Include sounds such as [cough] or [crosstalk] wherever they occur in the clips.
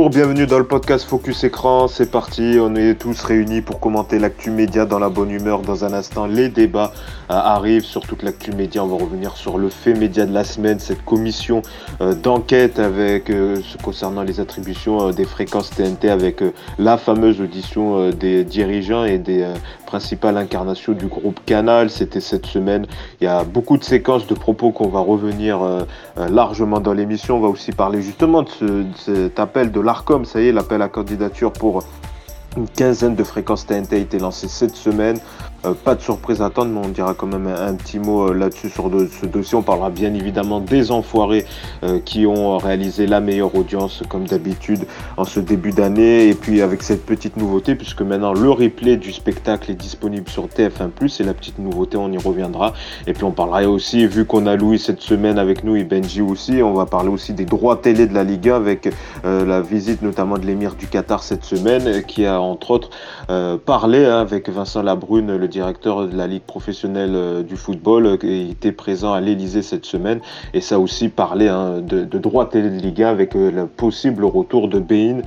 Bonjour, bienvenue dans le podcast Focus Écran. C'est parti, on est tous réunis pour commenter l'actu média dans la bonne humeur. Dans un instant, les débats euh, arrivent sur toute l'actu média. On va revenir sur le fait média de la semaine, cette commission euh, d'enquête avec euh, concernant les attributions des fréquences TNT avec la fameuse audition des dirigeants et des principales incarnations du groupe Canal. C'était cette semaine. Il y a beaucoup de séquences de propos qu'on va revenir largement dans l'émission. On va aussi parler justement de, ce, de cet appel de l'ARCOM, ça y est, l'appel à candidature pour une quinzaine de fréquences TNT a été lancée cette semaine. Euh, pas de surprise à attendre, mais on dira quand même un, petit mot euh, là-dessus sur ce dossier. On parlera bien évidemment des enfoirés euh, qui ont réalisé la meilleure audience comme d'habitude en ce début d'année. Et puis avec cette petite nouveauté, puisque maintenant le replay du spectacle est disponible sur TF1+, c'est la petite nouveauté, on y reviendra. Et puis on parlera aussi, vu qu'on a Louis cette semaine avec nous et Benji aussi, on va parler aussi des droits télé de la Ligue 1 avec la visite notamment de l'émir du Qatar cette semaine, qui a entre autres parlé hein, avec Vincent Labrune, le directeur de la Ligue professionnelle euh, du football, euh, qui était présent à l'Elysée cette semaine. Et ça a aussi parlé hein, de, droits télé de Ligue 1 avec euh, le possible retour de Bein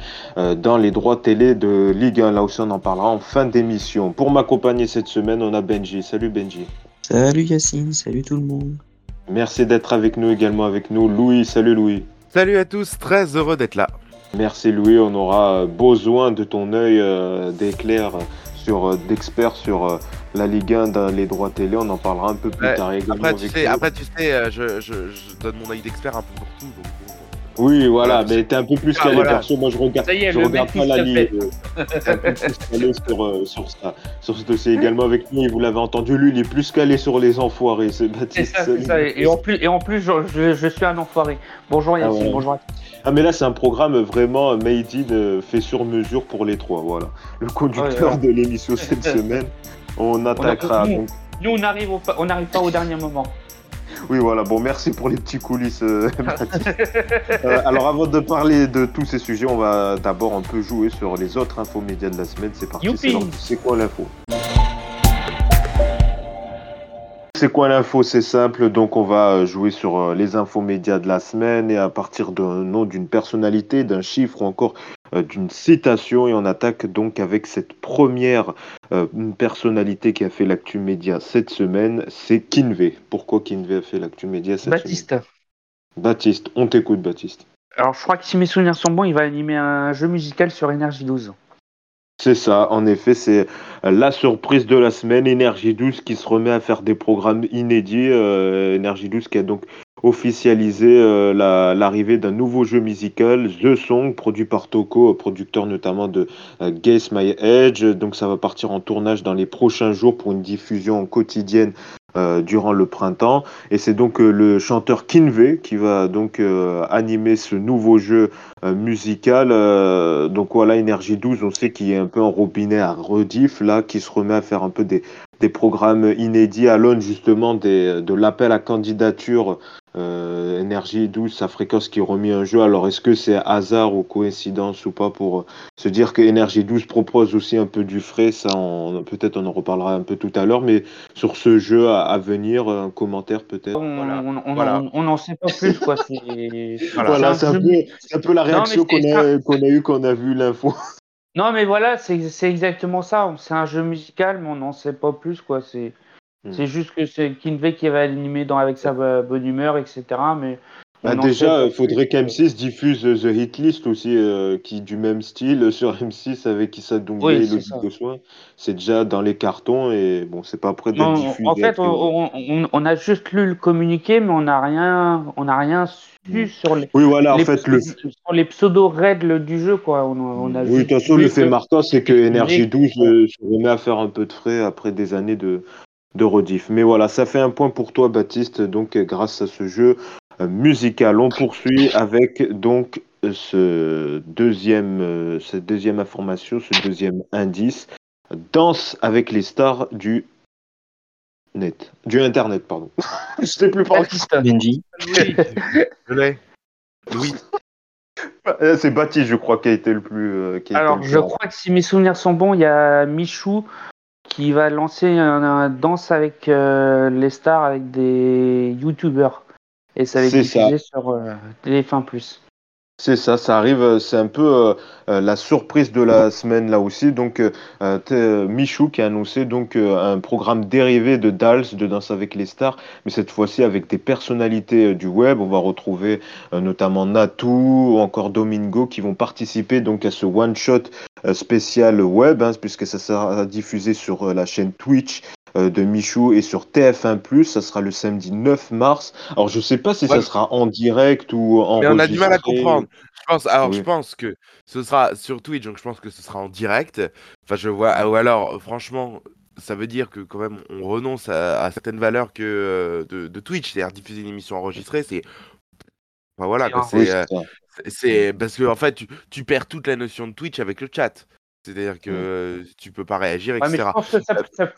dans les droits télé de Ligue 1. Là aussi, on en parlera en fin d'émission. Pour m'accompagner cette semaine, on a Benji. Salut Benji. Salut Yacine, salut tout le monde. Merci d'être avec nous également avec nous. Louis, salut Louis. Salut à tous, très heureux d'être là. Merci Louis, on aura besoin de ton œil d'éclair sur d'experts sur la Ligue 1 dans les droits télé, on en parlera un peu plus tard Après tu, sais, après, tu sais, euh, je, je, je, donne mon œil d'expert un peu pour tout. Donc... Oui, voilà, mais t'es un peu plus ah, calé perso. Moi, je regarde, je regarde pas la ligne. un peu plus calé sur, euh, sur, ça, sur ce dossier également avec nous. Vous l'avez entendu, lui, il est plus calé sur les enfoirés. C'est Baptiste. Ça, ça. Et en plus, et en plus je, je, suis un enfoiré. Bonjour Yacine, ah bonjour à tous. Ah, mais là, c'est un programme vraiment made in, euh, fait sur mesure pour les trois. Voilà. Le conducteur de l'émission cette [laughs] semaine. On attaquera. nous, on n'arrive on pas au dernier moment. Oui, voilà. Bon, merci pour les petits coulisses, euh, [laughs] euh, alors, avant de parler de tous ces sujets, on va d'abord un peu jouer sur les autres infos médias de la semaine. C'est parti. C'est quoi l'info? C'est quoi l'info? C'est simple, donc on va euh, jouer sur euh, les infos médias de la semaine et à partir d'un nom, d'une personnalité, d'un chiffre ou encore euh, d'une citation et on attaque donc avec cette première personnalité qui a fait l'actu média cette semaine, c'est Kinvey. Pourquoi Kinvey a fait l'actu média cette Baptiste. semaine? Baptiste, on t'écoute Baptiste. Alors je crois que si mes souvenirs sont bons, il va animer un jeu musical sur Énergie 12. C'est ça, en effet, c'est la surprise de la semaine. Énergie 12 qui se remet à faire des programmes inédits. Euh, Énergie 12 qui a donc officialisé euh, l'arrivée d'un nouveau jeu musical, The Song, produit par Toko, producteur notamment de euh, Guess My Edge. Donc ça va partir en tournage dans les prochains jours pour une diffusion quotidienne euh, durant le printemps. Et c'est donc euh, le chanteur Kinvey qui va donc euh, animer ce nouveau jeu musical. donc voilà, Énergie 12, on sait qu'il a un peu un robinet à rediff là, qui se remet à faire un peu des, des programmes inédits à l'aune justement de l'appel à candidature euh, Énergie 12, sa fréquence qui remis un jeu. Alors est-ce que c'est hasard ou coïncidence ou pas pour euh, se dire que Énergie 12 propose aussi un peu du frais Ça, peut-être on en reparlera un peu tout à l'heure, mais sur ce jeu à, venir, un commentaire peut-être? On n'en sait pas plus quoi. [laughs] voilà, c'est un, un, peu la réaction qu'on a, qu'on a eu quand on a vu l'info. [laughs] Non, mais voilà, c'est exactement ça. C'est un jeu musical, mais on n'en sait pas plus, quoi. C'est hmm. juste que c'est Kinvey qui va animer dans, avec sa bonne humeur, etc. Mais bah déjà, il faudrait qu'M6 diffuse The Hit List aussi, euh, qui du même style [laughs] sur M6 avec Issa Doumbé et Logique de Soin. C'est déjà dans les cartons et bon, c'est pas prêt d'être diffusé. En fait, on, a juste lu le communiqué, mais on n'a rien, on a rien su mm. sur les, oui, voilà, en fait, le... sur les pseudo-règles du jeu. Quoi. On, a oui, de toute façon, le fait marquant, c'est que Energy 12 euh, se remet à faire un peu de frais après des années de, de rediff. Mais voilà, ça fait un point pour toi, Baptiste. Donc, grâce à ce jeu, euh, musical. On poursuit avec donc ce deuxième, euh, cette deuxième information, ce deuxième indice. Danse avec les stars du net, du internet, pardon. [laughs] Je sais plus parler. Benji. Oui, je l'ai. Oui. Euh, c'est Baptiste, je crois, qui a été le plus. Alors, je crois que si mes souvenirs sont bons, il y a Michou qui va lancer un, danse avec les stars avec des youtubeurs. Et ça va être diffusé sur euh, Téléfin Plus. C'est ça, ça arrive, euh, c'est un peu euh, euh, la surprise de la semaine là aussi. Donc, Michou qui a annoncé donc un programme dérivé de Dals, de Danse avec les stars, mais cette fois-ci avec des personnalités du web. On va retrouver notamment Natou ou encore Domingo qui vont participer donc à ce one-shot euh, spécial web, hein, puisque ça sera diffusé sur la chaîne Twitch de Michou et sur TF1+. Ça sera le samedi 9 mars. Alors, je sais pas si Ouais. ça sera en direct ou en Mais on a du mal à comprendre. Je pense, alors Oui. je pense que ce sera sur Twitch, donc je pense que ce sera en direct. Enfin, je vois, ou alors, franchement, ça veut dire que quand même on renonce à, à certaines valeurs que euh, de, de Twitch, c'est-à-dire diffuser une émission enregistrée, c'est, enfin voilà, quoi, Oui, c'est, euh, c'est- parce que en fait, tu, tu perds toute la notion de Twitch avec le chat. C'est-à-dire que euh, tu peux pas réagir, Ouais, mais etc. je pense que ça,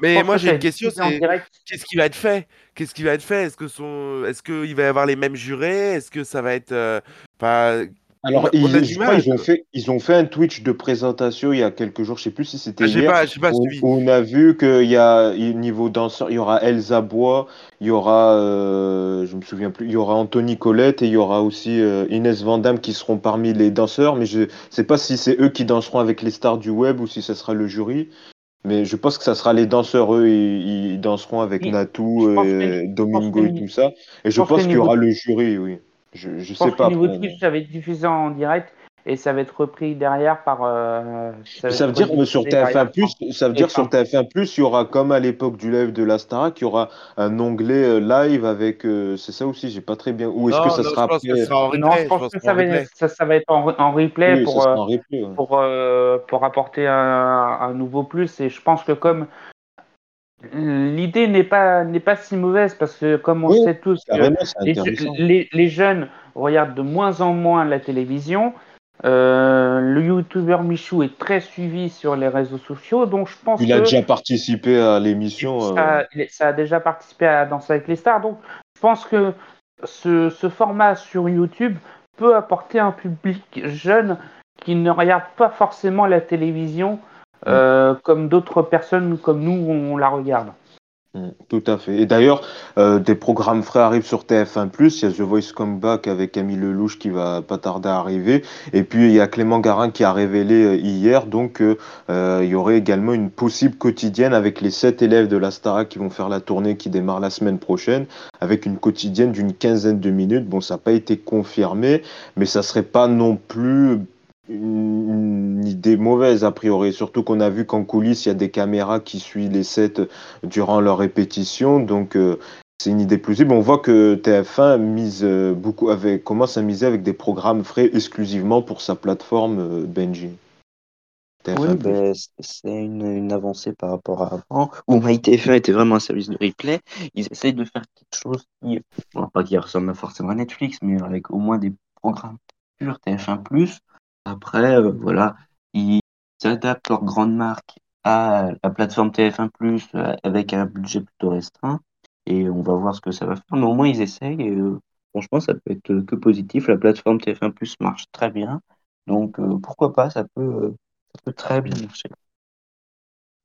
Mais moi que j'ai une question, c'est direct. qu'est-ce qui va être fait? Qu'est-ce qui va être fait? Est-ce que son, est-ce qu'il va y avoir les mêmes jurés? Est-ce que ça va être, euh, enfin, Alors, ils, je crois ont fait, ils ont fait un Twitch de présentation il y a quelques jours, je sais plus si c'était Ah, hier, pas, j'ai pas où, suivi. où on a vu qu'il y a, niveau danseur, il y aura Elsa Bois, il y aura, euh, je me souviens plus, il y aura Anthony Colette et il y aura aussi euh, Inès Vandamme qui seront parmi les danseurs, mais je sais pas si c'est eux qui danseront avec les stars du web ou si ça sera le jury. Mais je pense que ça sera les danseurs, eux, ils, ils danseront avec Oui, Natou, euh, Domingo et tout ça. Et je pense qu'il y aura le jury, oui. Je, je Je sais pense pas que niveau Twitch, ça va être diffusé en direct et ça va être repris derrière par. euh, Ça veut dire que sur rediffusé derrière TF1+, ça veut dire sur enfin- TF1+, il y aura comme à l'époque du live de la Starac, il y aura un onglet euh, live avec, euh, c'est ça aussi, j'ai pas très bien. Ou est-ce que ça non, sera je pense que après ce sera en replay. Non, je pense que ça va, être, ça, ça va être en, en replay Oui, pour, sera euh, en replay. ouais. pour, euh, pour apporter un, un nouveau plus. Et je pense que comme l'idée n'est pas, n'est pas si mauvaise parce que comme on Oui, sait tous que les- les jeunes regardent de moins en moins la télévision. Euh, le youtubeur Michou est très suivi sur les réseaux sociaux, donc je pense Il a que déjà participé à l'émission. euh, ça, ça a déjà participé à Danser avec les stars. Donc je pense que ce, ce format sur YouTube peut apporter un public jeune qui ne regarde pas forcément la télévision euh, comme d'autres personnes comme nous on la regarde. Mm, Tout à fait. Et d'ailleurs, euh, des programmes frais arrivent sur TF1+. Il y a The Voice Comeback avec Camille Lelouch qui va pas tarder à arriver. Et puis, il y a Clément Garin qui a révélé euh, hier donc euh, il y aurait également une possible quotidienne avec les sept élèves de la Starac qui vont faire la tournée qui démarre la semaine prochaine, avec une quotidienne d'une quinzaine de minutes. Bon, ça n'a pas été confirmé, mais ça serait pas non plus une, idée mauvaise a priori. Surtout qu'on a vu qu'en coulisses, il y a des caméras qui suivent les sets durant leur répétition. Donc, euh, c'est une idée plausible. On voit que TF1 mise euh, beaucoup avec, commence à miser avec des programmes frais exclusivement pour sa plateforme euh, Benji. TF1+. Oui, ben, c'est une, une avancée par rapport à avant, où MyTF1 était vraiment un service de replay. Ils essayent de faire quelque chose qui, bon, pas qui ressemble forcément à Netflix, mais avec au moins des programmes sur TF1+. Après, euh, voilà, ils adaptent leur grande marque à la plateforme TF1+, euh, avec un budget plutôt restreint. Et on va voir ce que ça va faire. Mais au moins, ils essayent. Et, euh, franchement, ça peut être que positif. La plateforme TF1+, marche très bien. Donc, pourquoi pas, ça peut, ça peut très bien marcher.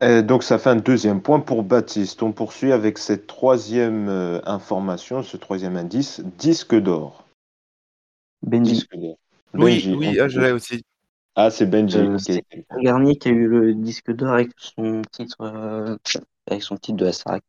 Et donc ça fait un deuxième point pour Baptiste. On poursuit avec cette troisième information, ce troisième indice, disque d'or. Benji, Disque d'or. Oui, Benji, oui, on ah, je l'ai aussi. Ah, c'est Benji. Euh, qui a c'est- le dernier qui a eu le disque d'or avec son titre, euh, avec son titre de la Starac.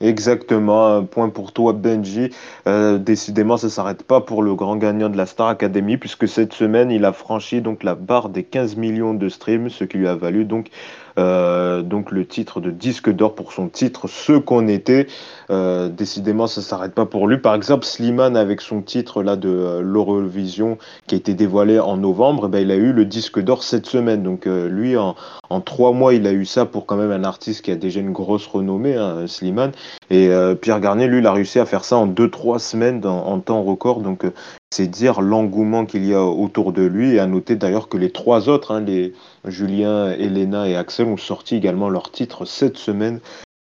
Exactement, un point pour toi Benji. Euh, décidément, ça s'arrête pas pour le grand gagnant de la Star Academy puisque cette semaine, il a franchi donc la barre des 15 millions de streams, ce qui lui a valu donc euh, donc le titre de disque d'or pour son titre Ce qu'on était. Euh, décidément, ça s'arrête pas pour lui. Par exemple, Slimane avec son titre là de euh, l'Eurovision qui a été dévoilé en novembre, eh ben, il a eu le disque d'or cette semaine. Donc lui, en, en trois mois, il a eu ça pour quand même un artiste qui a déjà une grosse renommée, hein, Slimane. Et euh, Pierre Garnier, lui, il a réussi à faire ça en 2-3 semaines en temps record. Donc, euh, c'est dire l'engouement qu'il y a autour de lui. Et à noter d'ailleurs que les trois autres, hein, les Julien, Elena et Axel, ont sorti également leur titre cette semaine,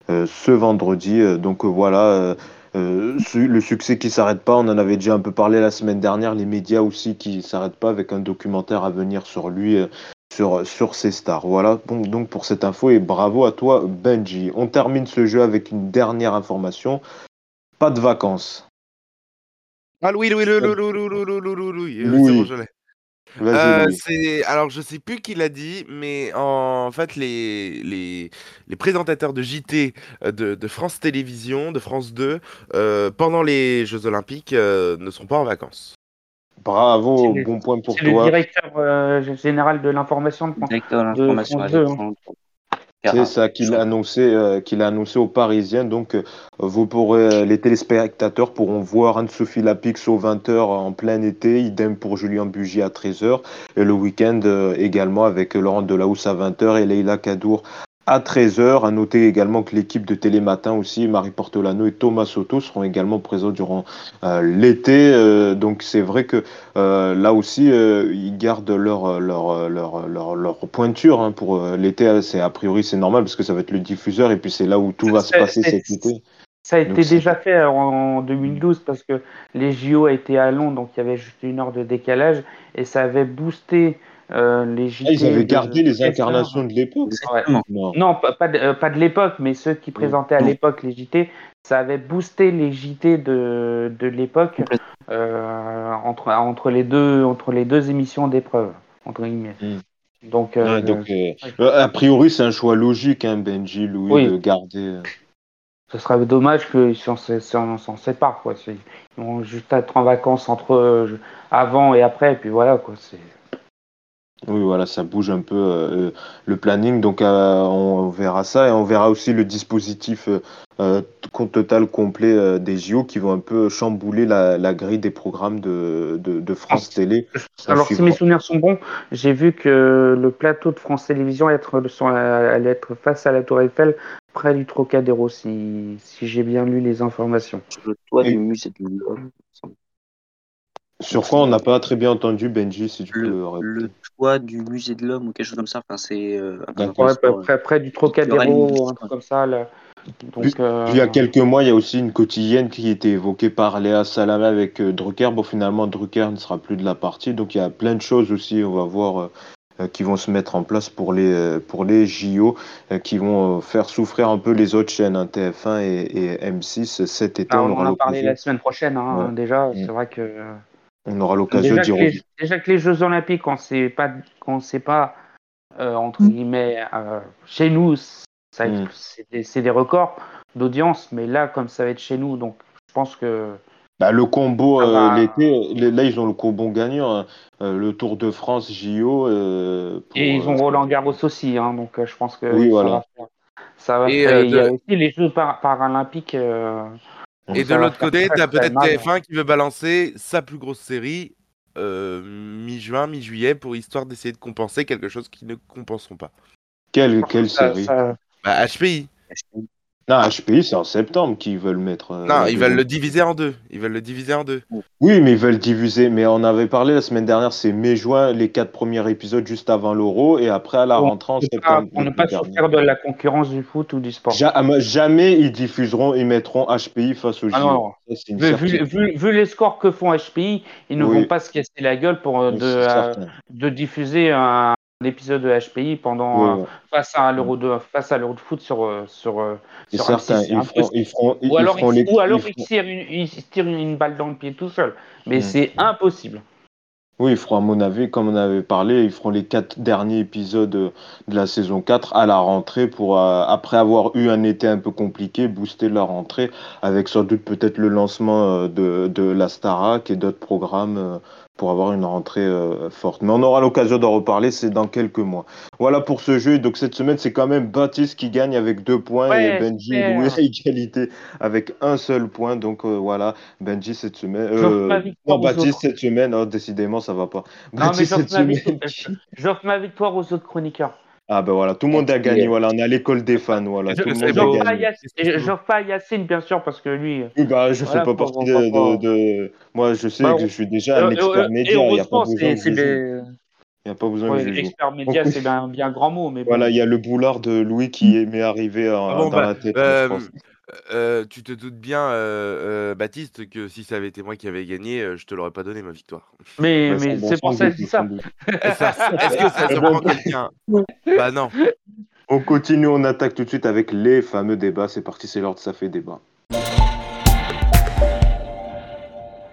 euh, ce vendredi. Donc voilà. le succès qui s'arrête pas, on en avait déjà un peu parlé la semaine dernière, les médias aussi qui s'arrêtent pas avec un documentaire à venir sur lui, sur, sur ces stars. Voilà donc, donc pour cette info et bravo à toi Benji. On termine ce jeu avec une dernière information. Pas de vacances. Ah oui, oui, oui, oui, oui, oui, oui, euh, euh alors je sais plus qui l'a dit, mais en fait les, les, les présentateurs de JT euh, de, de France Télévisions, de France 2, euh, pendant les Jeux Olympiques euh, ne sont pas en vacances. Bravo, le- bon point pour C'est le toi. directeur euh, général de l'information de France. Directeur de l'information France 2, hein. C'est ça qu'il a annoncé, euh, qu'il a annoncé aux Parisiens. Donc, euh, vous pourrez, euh, les téléspectateurs pourront voir Anne-Sophie Lapix aux 20h en plein été, idem pour Julien Bugy à 13h, et le week-end euh, également avec Laurent Delahousse à 20h et Leïla Kadour à 13h. À noter également que l'équipe de Télématin aussi, Marie Portolano et Thomas Soto seront également présents durant euh, l'été. Euh, donc, c'est vrai que euh, là aussi, ils gardent leur, leur, leur, leur, leur pointure hein, pour l'été. C'est a priori c'est normal parce que ça va être le diffuseur et puis c'est là où tout va se passer cet été. Ça a été déjà fait en 2012 parce que les JO étaient à Londres, donc il y avait juste une heure de décalage et ça avait boosté euh, les JT. Ah, ils avaient gardé les incarnations de l'époque. Non. Non, pas, pas de, euh, pas de l'époque, mais ceux qui présentaient à l'époque les JT, ça avait boosté les JT de, de l'époque euh, entre, entre, les deux, entre les deux émissions d'épreuve, entre guillemets. Mm. Donc, euh, Ouais, donc, euh, euh, a priori, c'est un choix logique, hein, Benji, Louis, Oui. de garder. ce serait dommage qu'ils s'en s'en- s'en séparent. Quoi. Ils vont juste être en vacances entre euh, avant et après, et puis voilà. Quoi. C'est... Oui, voilà, ça bouge un peu euh, le planning. Donc, euh, on verra ça et on verra aussi le dispositif euh, compte total complet euh, des JO qui vont un peu chambouler la, la grille des programmes de, de, de France Télé. On Alors, si mes souvenirs sont bons, j'ai vu que le plateau de France Télévisions allait être, sur- allait être face à la Tour Eiffel, près du Trocadéro, si, si j'ai bien lu les informations. Sur le toit Et- du musée de l'homme. Sur quoi on n'a pas très bien entendu, Benji, si tu peux Le, répéter. le toit du musée de l'homme ou quelque chose comme ça. Enfin, c'est euh. Ouais, près, près du Trocadéro, un truc comme ça. Là. Donc, Puis- euh, Puis il y a quelques mois, il y a aussi une quotidienne qui était évoquée par Léa Salamé avec euh, Drucker. Bon, finalement, Drucker ne sera plus de la partie. Donc il y a plein de choses aussi, on va voir, euh, qui vont se mettre en place pour les, euh, pour les JO, euh, qui vont euh, faire souffrir un peu les autres chaînes, hein, TF1 et, et M6 cet été. ah, on en a parlé la semaine prochaine, hein, Ouais. déjà. Mm. C'est vrai que. On aura l'occasion Déjà d'y que, les, revenir. déjà que les Jeux Olympiques, quand c'est pas, quand c'est pas euh, entre guillemets euh, chez nous, Mm. c'est des, records d'audience, mais là, comme ça va être chez nous, donc je pense que Bah, le combo euh, va. l'été, là ils ont le combo gagnant, hein. Euh, le Tour de France JO. euh, pour, et ils ont euh, Roland Garros aussi, hein, donc euh, je pense que Oui, ça voilà. va faire. Ça va Et, faire- euh, il y a aussi les Jeux par- paralympiques. Et de l'autre côté, t'as très peut-être mal. TF1 qui veut balancer sa plus grosse série euh, mi-juin, mi-juillet pour histoire d'essayer de compenser quelque chose qu'ils ne compenseront pas. Quelle, série ça- Bah, HPI. Non, HPI, c'est en septembre qu'ils veulent mettre. euh, Non, ils veulent le diviser en deux. Ils veulent le diviser en deux. Oui, mais ils veulent diviser. Mais on avait parlé la semaine dernière, c'est mai-juin, les quatre premiers épisodes juste avant l'Euro, et après à la rentrée en septembre. pour ne pas souffrir de la concurrence du foot ou du sport. Ja- jamais ils diffuseront, ils mettront HPI face aux Ah JO. Vu, vu- certitude. vu- vu les scores que font HPI, ils ne Oui. vont pas se casser la gueule pour euh, Oui, euh, de diffuser un, épisode de HPI pendant face à l'euro de face à l'euro de foot sur euh, sur euh, sur certain. M6, c'est Ils feront, impossible. ils feront, ils- ou alors ils les. ou alors ils il feront- se tire une, une balle dans le pied tout seul, mais Mm. c'est impossible. Oui, ils feront, à mon avis, comme on avait parlé, ils feront les quatre derniers épisodes de la saison 4 à la rentrée pour, euh, après avoir eu un été un peu compliqué, booster leur rentrée avec sans doute peut-être le lancement de, de la Starac et d'autres programmes pour avoir une rentrée euh, forte. Mais on aura l'occasion d'en reparler, c'est dans quelques mois. Voilà pour ce jeu. Donc cette semaine, c'est quand même Baptiste qui gagne avec deux points Ouais, et Benji. Louis à égalité avec un seul point. Donc euh, voilà, Benji cette semaine. Euh, non, Baptiste cette semaine, oh, décidément, ça va pas. Non mais Baptiste j'offre cette ma, semaine. j'offre ma victoire aux autres chroniqueurs. Ah ben voilà, tout le monde a gagné. Voilà, on est à l'école des fans. Voilà, Je- tout le monde a à gagné. À Yacine bien sûr parce que lui. Oui, bah, je Voilà, fais pas partie de, de- de- Moi, je sais Bah, que je suis déjà un Euh, expert euh, média. Il n'y a pas besoin des- Il y a pas besoin ouais, joue. expert média, c'est bien bien grand mot, mais. Voilà, il y a le boulard de Louis qui est- m'est arrivé en- Ah bon, dans bah, la tête. euh. Euh, tu te doutes bien, euh, euh, Baptiste, que si ça avait été moi qui avais gagné, euh, je te l'aurais pas donné ma victoire. Mais, c'est pour ça que je dis ça. Est-ce ça- est-ce que ça surprend bon. quelqu'un? [laughs] Bah non. On continue, on attaque tout de suite avec les fameux débats. C'est parti, c'est l'heure de ça fait débat.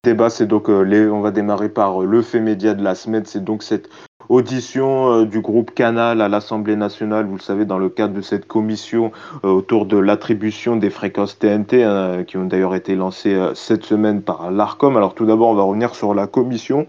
débat, c'est donc euh, les, on va démarrer par euh, le fait média de la semaine. C'est donc cette audition euh, du groupe Canal à l'Assemblée nationale. Vous le savez, dans le cadre de cette commission euh, autour de l'attribution des fréquences TNT, hein, qui ont d'ailleurs été lancées euh, cette semaine par l'Arcom. Alors tout d'abord, on va revenir sur la commission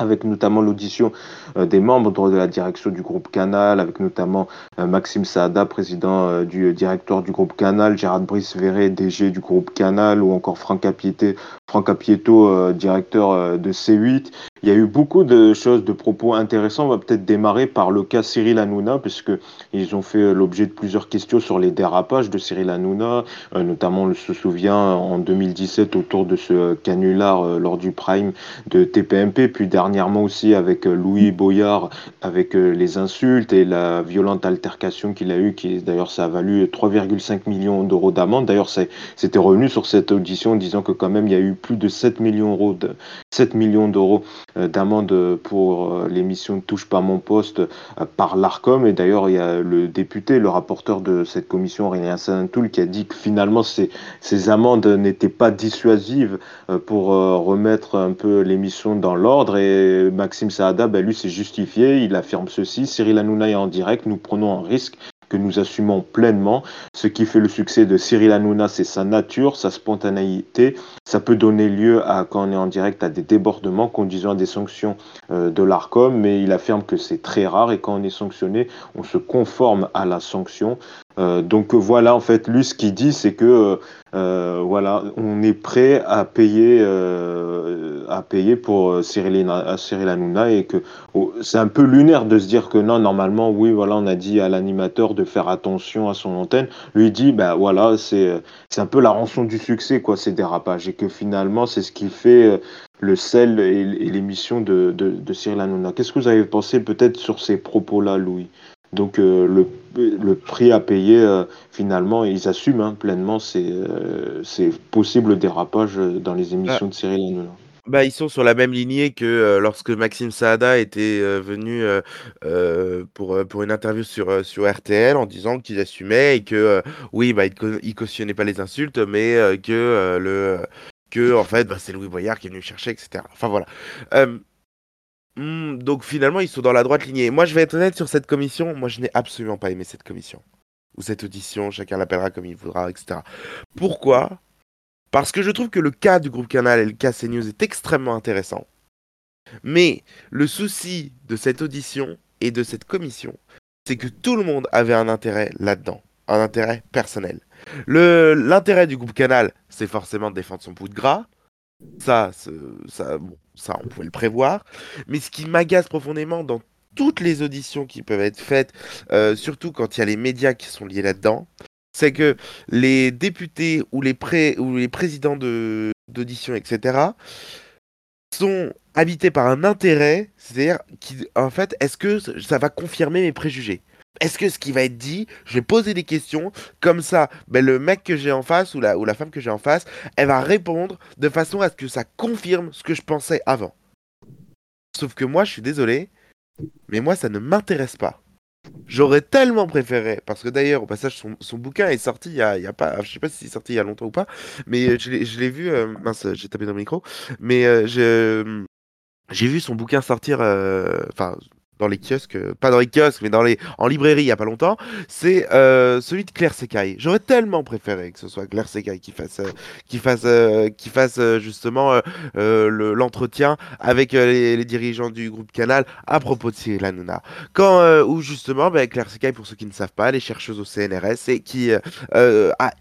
avec notamment l'audition des membres de la direction du groupe Canal, avec notamment Maxime Saada, président du directeur du groupe Canal, Gérard Brice Verret, DG du groupe Canal, ou encore Franck Apieto, directeur de C8. Il y a eu beaucoup de choses, de propos intéressants. On va peut-être démarrer par le cas Cyril Hanouna, puisque ils ont fait l'objet de plusieurs questions sur les dérapages de Cyril Hanouna, euh, notamment on se souvient en 2017 autour de ce canular euh, lors du prime de TPMP, puis dernièrement aussi avec euh, Louis Boyard, avec les insultes et la violente altercation qu'il a eue, qui d'ailleurs ça a valu 3,5 millions d'euros d'amende. D'ailleurs, c'était revenu sur cette audition en disant que quand même il y a eu plus de 7 millions d'euros de, 7 millions d'euros d'amende pour euh, l'émission Touche pas mon poste euh, par l'ARCOM. Et d'ailleurs, il y a le député, le rapporteur de cette commission, Aurélien Saintoul, qui a dit que finalement ces, ces amendes n'étaient pas dissuasives euh, pour euh, remettre un peu l'émission dans l'ordre. Et Maxime Saada, ben, lui, s'est justifié. Il affirme ceci Cyril Hanouna est en direct, nous prenons un risque que nous assumons pleinement. Ce qui fait le succès de Cyril Hanouna, c'est sa nature, sa spontanéité. Ça peut donner lieu à, quand on est en direct, à des débordements conduisant à des sanctions euh, de l'ARCOM, mais il affirme que c'est très rare et quand on est sanctionné, on se conforme à la sanction. Euh, donc voilà, en fait, lui, ce qu'il dit, c'est que euh, voilà, on est prêt à payer, euh, à payer pour euh, Cyril, Cyril Hanouna et que oh, c'est un peu lunaire de se dire que non, normalement, oui, voilà, on a dit à l'animateur de faire attention à son antenne. Lui dit, ben voilà, c'est c'est un peu la rançon du succès, quoi, ces dérapages, et que finalement, c'est ce qui fait euh, le sel et l'émission de, de, de Cyril Hanouna. Qu'est-ce que vous avez pensé peut-être sur ces propos-là, Louis? Donc euh, le, le prix à payer, euh, finalement, ils assument hein, pleinement ces, euh, ces possibles dérapages dans les émissions de Cyril Hanouna. Bah, ils sont sur la même lignée que lorsque Maxime Saada était venu pour, pour une interview sur, sur RTL en disant qu'ils assumaient et que oui, bah, ils, ils cautionnaient pas les insultes, mais que le que en fait bah, c'est Louis Boyard qui est venu chercher, etc. Enfin voilà. Hmm, donc finalement, ils sont dans la droite lignée. Moi, je vais être honnête sur cette commission. Moi, je n'ai absolument pas aimé cette commission ou cette audition. Chacun l'appellera comme il voudra, etc. Pourquoi? Parce que je trouve que le cas du groupe Canal et le cas CNews est extrêmement intéressant. Mais le souci de cette audition et de cette commission, c'est que tout le monde avait un intérêt là-dedans, un intérêt personnel. L'intérêt du groupe Canal, c'est forcément de défendre son bout de gras. Ça, ça, bon, ça, on pouvait le prévoir. Mais ce qui m'agace profondément dans toutes les auditions qui peuvent être faites, euh, surtout quand il y a les médias qui sont liés là-dedans, c'est que les députés ou les, présidents de- d'audition, etc., sont habités par un intérêt, c'est-à-dire, en fait, est-ce que ça va confirmer mes préjugés? Est-ce que ce qui va être dit, je vais poser des questions, comme ça, ben, le mec que j'ai en face ou la, femme que j'ai en face, elle va répondre de façon à ce que ça confirme ce que je pensais avant. Sauf que moi, je suis désolé, mais moi, ça ne m'intéresse pas. J'aurais tellement préféré, parce que d'ailleurs, au passage, son, bouquin est sorti il y a, il pas, je sais pas si c'est sorti il y a longtemps ou pas, mais euh, je l'ai vu, euh, mince, j'ai tapé dans le micro, mais euh, j'ai vu son bouquin sortir, euh, enfin, dans les kiosques, euh, pas dans les kiosques, mais dans les, en librairie il y a pas longtemps, c'est euh, celui de Claire Secaille. J'aurais tellement préféré que ce soit Claire Secaille qui fasse, euh, qui fasse, qui fasse justement le- l'entretien avec les, les dirigeants du groupe Canal à propos de Cyril Hanouna. Quand, où justement, bah, Claire Secaille, pour ceux qui ne savent pas, elle est chercheuse au CNRS et qui a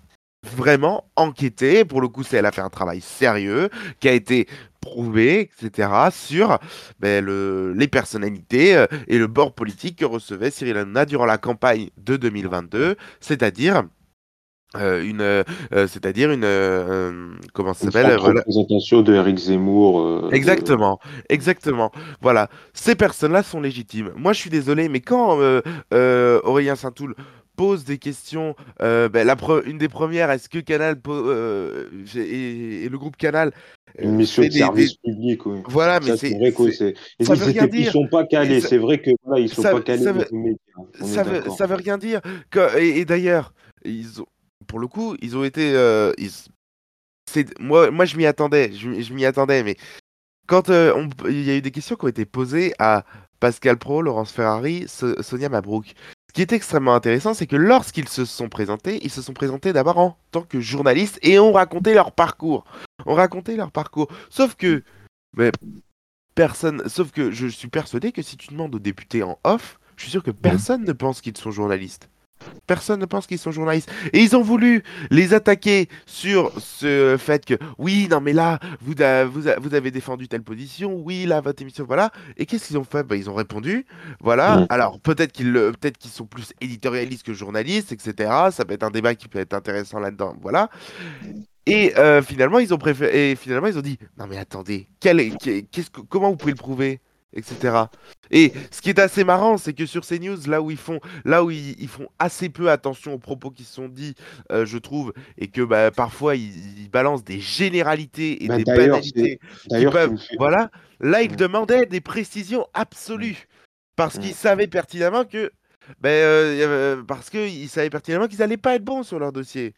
vraiment enquêté, pour le coup, elle a fait un travail sérieux, qui a été prouvé, etc., sur ben, le, les personnalités euh, et le bord politique que recevait Cyril Hanouna durant la campagne de 2022, c'est-à-dire euh, une, euh, c'est-à-dire une, euh, euh, comment ça Une s'appelle voilà. représentation de Eric Zemmour. Exactement, exactement. Voilà, ces personnes-là sont légitimes. Moi, je suis désolé, mais quand Aurélien Saint-Toul pose des questions, euh, ben, la pre- une des premières, est-ce que Canal euh, et, et le groupe Canal euh, Une mission de des- service des- public, oui. Voilà, mais Ça, c'est c'est vrai que c'est- Ils, veut rien étaient- ils dire. sont pas calés. ça- C'est vrai que voilà, ils sont ça- pas calés ça veut- ça veut, d'accord. ça veut rien dire. Que- et et d'ailleurs, ils ont, pour le coup, ils ont été, euh, ils- moi, moi je m'y attendais, je, je m'y attendais, mais quand euh, on- il y a eu des questions qui ont été posées à Pascal Pro, Laurence Ferrari, So- Sonia Mabrouk. Ce qui est extrêmement intéressant, c'est que lorsqu'ils se sont présentés, ils se sont présentés d'abord en tant que journalistes et ont raconté leur parcours. Ont raconté leur parcours. Sauf que, mais, personne, sauf que je suis persuadé que si tu demandes aux députés en off, je suis sûr que personne ne pense qu'ils sont journalistes. Personne ne pense qu'ils sont journalistes. Et ils ont voulu les attaquer sur ce fait que, oui, non, mais là, vous, vous, vous avez défendu telle position, oui, là, votre émission, voilà. Et qu'est-ce qu'ils ont fait? Bah, Ils ont répondu, voilà. Mm. Alors, peut-être qu'ils le- peut-être qu'ils sont plus éditorialistes que journalistes, etc. Ça peut être un débat qui peut être intéressant là-dedans, voilà. Et euh, finalement, ils ont préféré, et finalement, ils ont dit, non, mais attendez, quel est- qu'est-ce que- comment vous pouvez le prouver? Etc. Et ce qui est assez marrant, c'est que sur ces news, là où ils font, là où ils, ils font assez peu attention aux propos qui sont dits, euh, je trouve, et que bah, parfois ils, ils balancent des généralités et Bah, des banalités. peuvent- Voilà, là ils Mm. demandaient des précisions absolues parce Mm. qu'ils savaient pertinemment que, ben, euh, euh, parce qu'ils savaient pertinemment qu'ils allaient pas être bons sur leur dossier.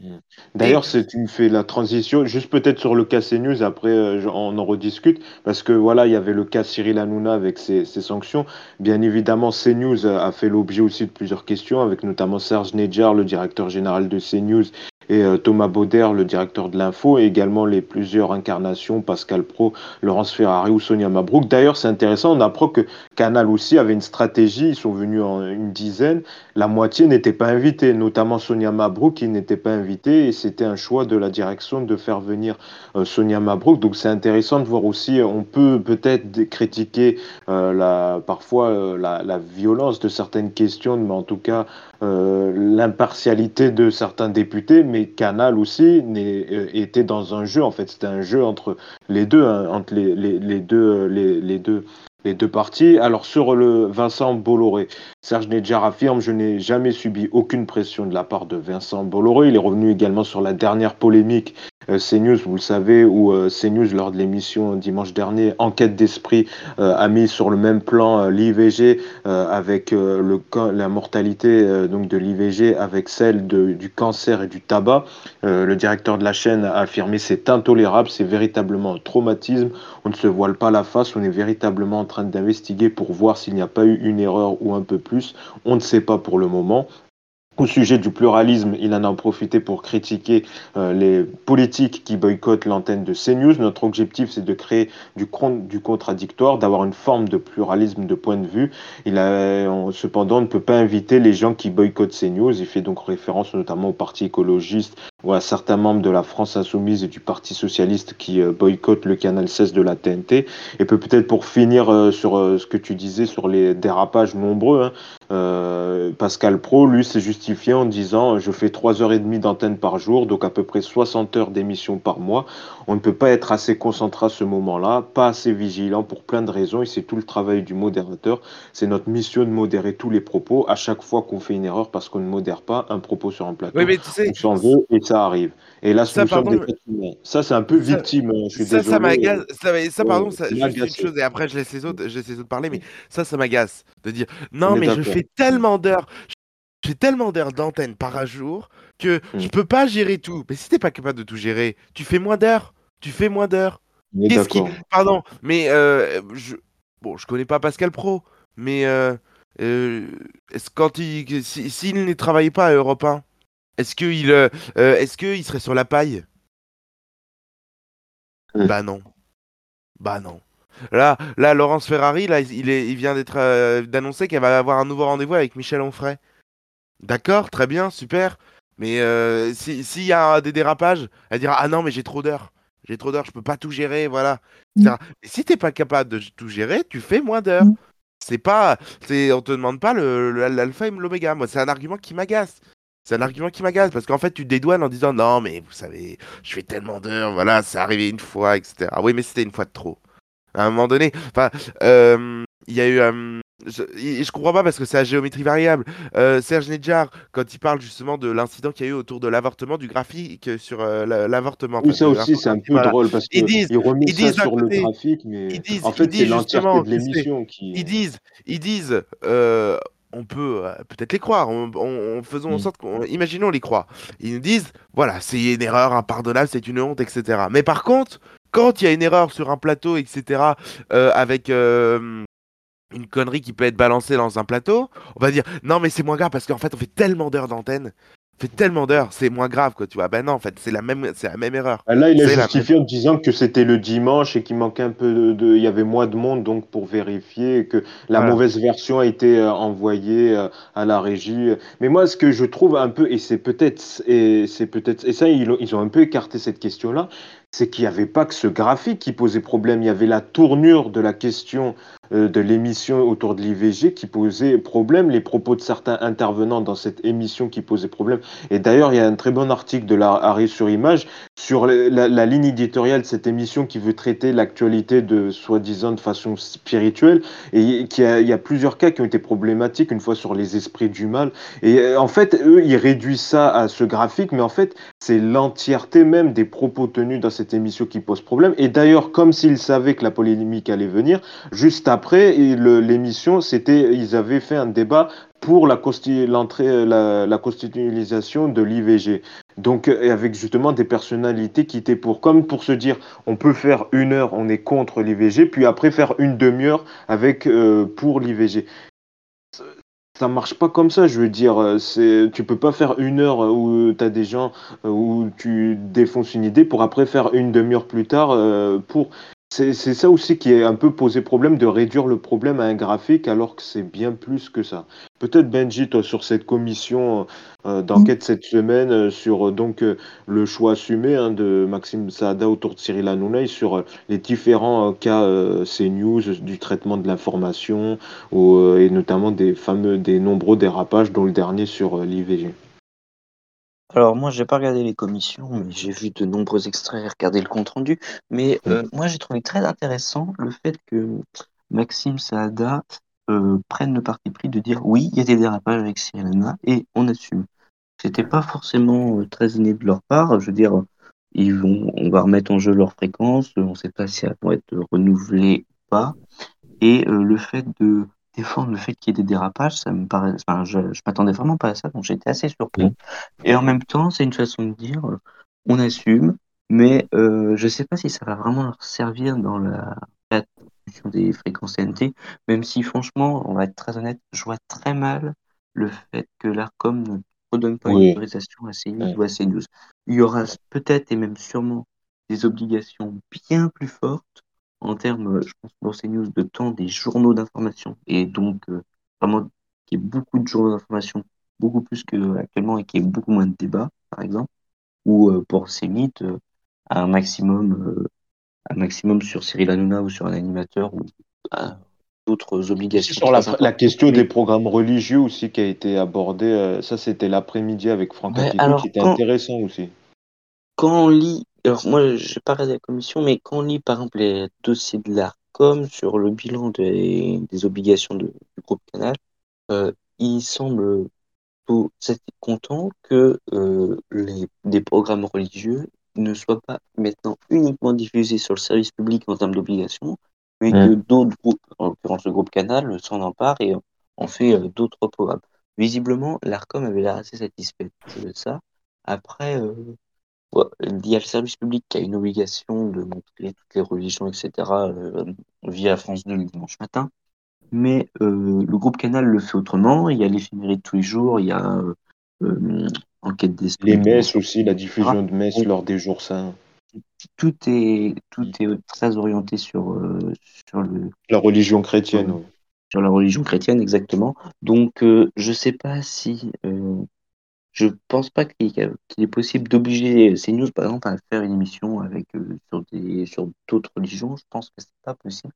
D'ailleurs, c'est tu me fais la transition, juste peut-être sur le cas CNews, après euh, on en rediscute, parce que voilà, il y avait le cas Cyril Hanouna avec ses, ses sanctions. Bien évidemment, CNews a, a fait l'objet aussi de plusieurs questions, avec notamment Serge Nedjar, le directeur général de CNews, et euh, Thomas Bauder, le directeur de l'info, et également les plusieurs incarnations, Pascal Pro, Laurence Ferrari ou Sonia Mabrouk. D'ailleurs, c'est intéressant, on apprend que Canal aussi avait une stratégie, ils sont venus en une dizaine, la moitié n'était pas invitée, notamment Sonia Mabrouk qui n'était pas invitée, et c'était un choix de la direction de faire venir euh, Sonia Mabrouk. Donc c'est intéressant de voir aussi, euh, on peut peut-être critiquer euh, parfois la, violence de certaines questions, mais en tout cas l'impartialité de certains députés, mais Canal aussi était dans un jeu, en fait, c'était un jeu entre les deux, hein, entre les, deux, les deux, les deux parties. Alors sur le Vincent Bolloré, Serge Nedjar affirme Je n'ai jamais subi aucune pression de la part de Vincent Bolloré. Il est revenu également sur la dernière polémique CNews, vous le savez, où euh, CNews, lors de l'émission dimanche dernier, Enquête d'esprit, euh, a mis sur le même plan euh, l'IVG euh, avec euh, la mortalité euh, donc de l'IVG avec celle du cancer et du tabac. Euh, le directeur de la chaîne a affirmé c'est intolérable, c'est véritablement un traumatisme. On ne se voile pas la face, on est véritablement en train d'investiguer pour voir s'il n'y a pas eu une erreur ou un peu plus. On ne sait pas pour le moment. Au sujet du pluralisme, il en a profité pour critiquer euh, les politiques qui boycottent l'antenne de CNews. Notre objectif, c'est de créer du, con- du contradictoire, d'avoir une forme de pluralisme de point de vue. Il cependant, on ne peut pas inviter les gens qui boycottent CNews. Il fait donc référence notamment au Parti écologiste ou à certains membres de la France insoumise et du Parti socialiste qui euh, boycottent le canal 16 de la TNT. Et peut- peut-être pour finir euh, sur euh, ce que tu disais sur les dérapages nombreux, hein, euh, Pascal Pro, lui, s'est justifié en disant Je fais 3 heures et demie d'antenne par jour, donc à peu près 60 heures d'émission par mois. On ne peut pas être assez concentré à ce moment-là, pas assez vigilant pour plein de raisons, et c'est tout le travail du modérateur. C'est notre mission de modérer tous les propos à chaque fois qu'on fait une erreur parce qu'on ne modère pas un propos sur un plateau. Oui, mais tu sais, On s'en veut et ça arrive. Et là, Ça, nous sommes des. Ça, c'est un peu victime. hein, Je suis ça, ça m'agace. Ça, ça, Ouais, pardon, ça, juste une chose, et après je laisse les autres, je laisse les autres parler, mais ça, ça m'agace de dire non, mais je fais tellement d'heures, je fais tellement d'heures d'antenne par jour que je Mm. peux pas gérer tout. Mais si t'es pas capable de tout gérer, tu fais moins d'heures. Tu fais moins d'heures. Qu'est-ce qui. Pardon, mais euh, je... bon, je connais pas Pascal Pro, mais euh, euh, est-ce quand il, si- s'il ne travaillait pas à Europe 1, est-ce qu'il, euh, euh, est-ce qu'il serait sur la paille? Mm. Bah non. Bah non. Là, là, Laurence Ferrari, là, il, est, il vient d'être euh, d'annoncer qu'elle va avoir un nouveau rendez-vous avec Michel Onfray. D'accord, très bien, super. Mais euh, si- s'il y a des dérapages, elle dira ah non mais j'ai trop d'heures, j'ai trop d'heures, je peux pas tout gérer, voilà. Et si t'es pas capable de tout gérer, tu fais moins d'heures. C'est pas, c'est, on te demande pas le, le- l'alpha et l'oméga. Moi, c'est un argument qui m'agace. C'est un argument qui m'agace parce qu'en fait, tu dédouanes en disant non, mais vous savez, je fais tellement d'heures, voilà, c'est arrivé une fois, etc. Ah oui, mais c'était une fois de trop. À un moment donné, enfin, euh, il y a eu. euh, je, je comprends pas parce que c'est à géométrie variable. Euh, Serge Nedjar, quand il parle justement de l'incident qu'il y a eu autour de l'avortement, du graphique sur euh, la- l'avortement. Oui, ça aussi, c'est un peu voilà. drôle parce Ils qu'ils disent- ils ça disent d'un sur le graphique, mais ils disent- en ils fait, c'est l'entièreté de l'émission qui. Ils disent, ils disent, on peut euh, peut-être les croire. On, on- faisons en Mm. sorte qu'on, imaginons on les croit. Ils nous disent, voilà, c'est une erreur impardonnable, c'est une honte, etc. Mais par contre, quand il y a une erreur sur un plateau, etc., euh, avec euh, une connerie qui peut être balancée dans un plateau, on va dire, non mais c'est moins grave parce qu'en fait on fait tellement d'heures d'antenne, fait tellement d'heures, c'est moins grave quoi, tu vois. Ben non, en fait, c'est la même, c'est la même erreur. Ah, Là, il a justifié en disant que c'était le dimanche et qu'il manquait un peu de, de- Il y avait moins de monde, donc pour vérifier et que la Voilà. mauvaise version a été euh, envoyée euh, à la régie. Mais moi, ce que je trouve un peu, et c'est peut-être, et c'est peut-être, et ça, ils ont un peu écarté cette question-là, c'est qu'il n'y avait pas que ce graphique qui posait problème, il y avait la tournure de la question euh, de l'émission autour de l'IVG qui posait problème, les propos de certains intervenants dans cette émission qui posaient problème. Et d'ailleurs, il y a un très bon article de la sur Image sur la, ligne éditoriale de cette émission qui veut traiter l'actualité de soi-disant de façon spirituelle. Et il y a plusieurs cas qui ont été problématiques une fois sur les esprits du mal. Et euh, en fait eux ils réduisent ça à ce graphique mais en fait c'est l'entièreté même des propos tenus dans cette émission qui pose problème et d'ailleurs comme s'ils savaient que la polémique allait venir juste après l'émission c'était ils avaient fait un débat pour la, l'entrée, constitutionnalisation de l'IVG. Donc, euh, avec justement des personnalités qui étaient pour, comme pour se dire, on peut faire une heure, on est contre l'IVG, puis après faire une demi-heure avec euh, pour l'IVG. Ça marche pas comme ça, je veux dire. euh, C'est, tu peux pas faire une heure où tu as des gens euh, où tu défonces une idée pour après faire une demi-heure plus tard euh, pour. C'est, ça aussi qui est un peu posé problème de réduire le problème à un graphique alors que c'est bien plus que ça. Peut-être Benji, toi, sur cette commission euh, d'enquête cette semaine euh, sur euh, donc le choix assumé hein, de Maxime Saada autour de Cyril Hanouna sur les différents cas CNews du traitement de l'information et notamment des fameux, des nombreux dérapages, dont le dernier sur l'IVG. Alors moi, j'ai pas regardé les commissions, mais j'ai vu de nombreux extraits regardé le compte rendu. Mais euh, moi, j'ai trouvé très intéressant le fait que Maxime Saada euh, prenne le parti pris de dire oui, il y a des dérapages avec Hanouna et on assume. C'était pas forcément euh, très inné de leur part. Je veux dire, ils vont, on va remettre en jeu leur fréquence. On sait pas si elles vont être renouvelées ou pas. Et euh, le fait de défendre le fait qu'il y ait des dérapages, ça me paraît, enfin, je, je m'attendais vraiment pas à ça, donc j'étais assez surpris. Et en même temps, c'est une façon de dire, euh, on assume, mais euh, je sais pas si ça va vraiment leur servir dans la des fréquences TNT, même si franchement, on va être très honnête, je vois très mal le fait que l'ARCOM ne redonne pas Oui. une autorisation à CNews Ouais. ou à CNews. Il y aura peut-être et même sûrement des obligations bien plus fortes en termes, euh, je pense, pour CNews, de temps des journaux d'information. Et donc, euh, vraiment, qu'il y ait beaucoup de journaux d'information, beaucoup plus qu'actuellement, et qu'il y ait beaucoup moins de débats, par exemple. Ou euh, pour CNIT, euh, un maximum, euh, un maximum sur Cyril Hanouna ou sur un animateur ou euh, d'autres obligations. Sur la, la question des programmes religieux aussi qui a été abordée, euh, ça c'était l'après-midi avec Franck Ouais, qui était quand- intéressant aussi. quand on lit, alors moi j'ai pas regardé la commission, mais quand on lit par exemple les dossiers de l'ARCOM sur le bilan des, des obligations de- du groupe Canal, euh, il semble assez content que euh, les, des programmes religieux ne soient pas maintenant uniquement diffusés sur le service public en termes d'obligations, mais que d'autres groupes, en l'occurrence le groupe Canal, s'en emparent et en fait euh, d'autres programmes. Visiblement, l'ARCOM avait l'air assez satisfait de ça. Après, euh, Il y a le service public qui a une obligation de montrer toutes les religions, etc., euh, via France 2 le dimanche matin. Mais euh, le groupe Canal le fait autrement. Il y a l'éphéméride de tous les jours, il y a euh, euh, Enquête d'esprit. Les messes aussi, la diffusion de messes lors des jours saints. Tout est, tout est très orienté sur, sur, le, La religion chrétienne. Ouais. oui. sur la religion chrétienne, exactement. Donc, je sais pas si. Je pense pas qu'il est possible d'obliger CNews, par exemple, à faire une émission avec, euh, sur des, sur d'autres religions. Je pense que c'est pas possible.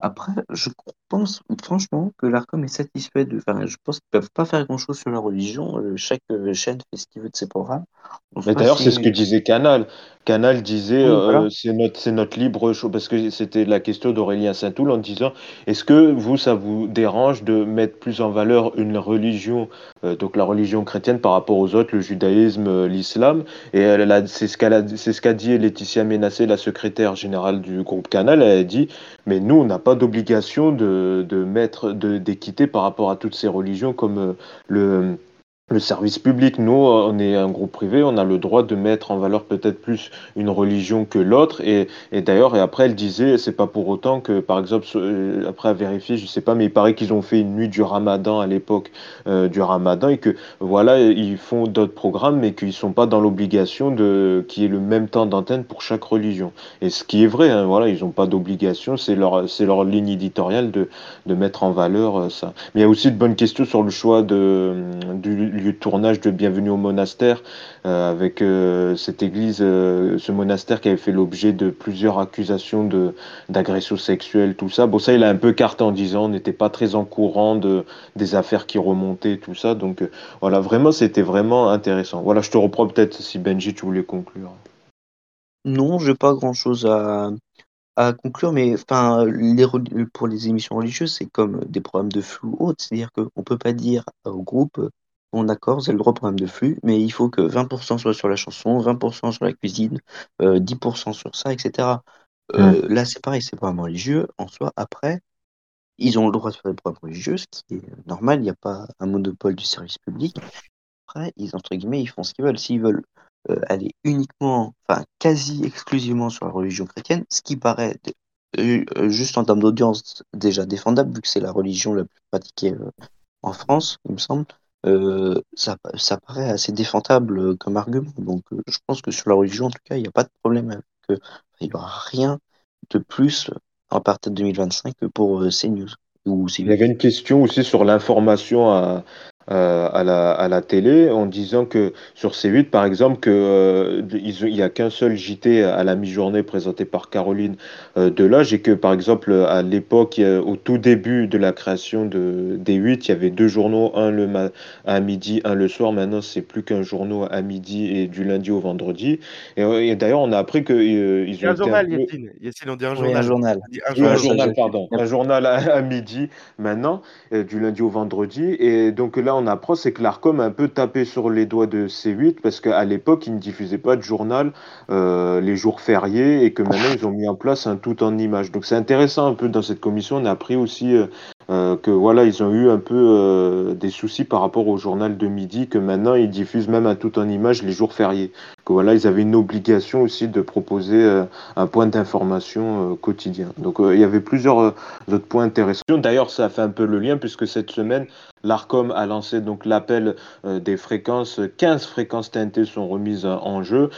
Après, je pense franchement que l'ARCOM est satisfait de. Enfin, je pense qu'ils peuvent pas faire grand chose sur la religion. Euh, chaque euh, chaîne fait ce qu'il veut de ses programmes. D'ailleurs, c'est ce que disait Canal. Canal disait Oui, euh, c'est notre c'est notre libre choix parce que c'était la question d'Aurélien Saint-Toul en disant est-ce que vous ça vous dérange de mettre plus en valeur une religion euh, donc la religion chrétienne par rapport aux autres le judaïsme euh, l'islam? Et elle a c'est ce qu'elle a c'est ce qu'a dit Laetitia Ménassé la secrétaire générale du groupe Canal. Elle a dit mais nous on n'a pas d'obligation de de mettre de d'équité par rapport à toutes ces religions comme le le service public, nous, on est un groupe privé, on a le droit de mettre en valeur peut-être plus une religion que l'autre. Et, et d'ailleurs, et après, elle disait, c'est pas pour autant que, par exemple, euh, après à vérifier, je sais pas, mais il paraît qu'ils ont fait une nuit du Ramadan à l'époque euh, du Ramadan et que voilà, ils font d'autres programmes, mais qu'ils sont pas dans l'obligation de qu'il y ait le même temps d'antenne pour chaque religion. Et ce qui est vrai, hein, voilà, ils ont pas d'obligation, c'est leur c'est leur ligne éditoriale de de mettre en valeur euh, ça. Mais il y a aussi de bonnes questions sur le choix de, du lieu de tournage de Bienvenue au monastère, euh, avec euh, cette église, euh, ce monastère qui avait fait l'objet de plusieurs accusations de d'agression sexuelle, tout ça. Bon, ça, il a un peu carte en disant on n'était pas très en courant de, des affaires qui remontaient, tout ça. Donc voilà, vraiment, c'était vraiment intéressant. Voilà, je te reprends peut-être si Benji, tu voulais conclure. Non, j'ai pas grand-chose à, à conclure, mais enfin, pour les émissions religieuses, c'est comme des programmes de flux ou autres. C'est-à-dire qu'on peut pas dire au groupe, bon d'accord, c'est le droit au programme de flux, mais il faut que 20% soit sur la chanson, 20% sur la cuisine, euh, 10% sur ça, etc. Euh, Là, c'est pareil, c'est pas programme religieux. En soi, après, ils ont le droit de faire des programmes religieux, ce qui est normal, il n'y a pas un monopole du service public. Après, ils, entre guillemets, ils font ce qu'ils veulent. S'ils veulent euh, aller uniquement, enfin quasi exclusivement sur la religion chrétienne, ce qui paraît euh, euh, juste en termes d'audience déjà défendable, vu que c'est la religion la plus pratiquée euh, en France, il me semble, euh, ça, ça paraît assez défendable euh, comme argument. Donc euh, je pense que sur la religion, en tout cas, il n'y a pas de problème avec il n'y aura rien de plus à partir de 2025 que pour CNews ou Il y avait une question aussi sur l'information à, à, à la, à la télé en disant que sur C8, par exemple, que, euh, il n'y a qu'un seul JT à la mi-journée présenté par Caroline euh, Delage et que, par exemple, à l'époque, au tout début de la création de, des 8, il y avait deux journaux, un le ma- à midi, un le soir. Maintenant, c'est plus qu'un journal à midi et du lundi au vendredi. Et, euh, et d'ailleurs, on a appris qu'ils euh, ils ont un journal, peu... Yacine. Yacine, on dit un Oui, journal. un journal. Un journal. pardon. Un journal à, à midi maintenant, euh, du lundi au vendredi. Et donc là, on apprend, c'est que l'ARCOM a un peu tapé sur les doigts de C8 parce qu'à l'époque, ils ne diffusaient pas de journal euh, les jours fériés et que maintenant, ils ont mis en place un tout en images. Donc c'est intéressant un peu dans cette commission. On a appris aussi euh, euh, que voilà, ils ont eu un peu euh, des soucis par rapport au journal de midi, que maintenant, ils diffusent même un tout en images les jours fériés. Que voilà, ils avaient une obligation aussi de proposer euh, un point d'information euh, quotidien. Donc euh, il y avait plusieurs d'autres points intéressants. D'ailleurs, ça fait un peu le lien puisque cette semaine, l'ARCOM a lancé donc l'appel des fréquences. 15 fréquences TNT sont remises en jeu,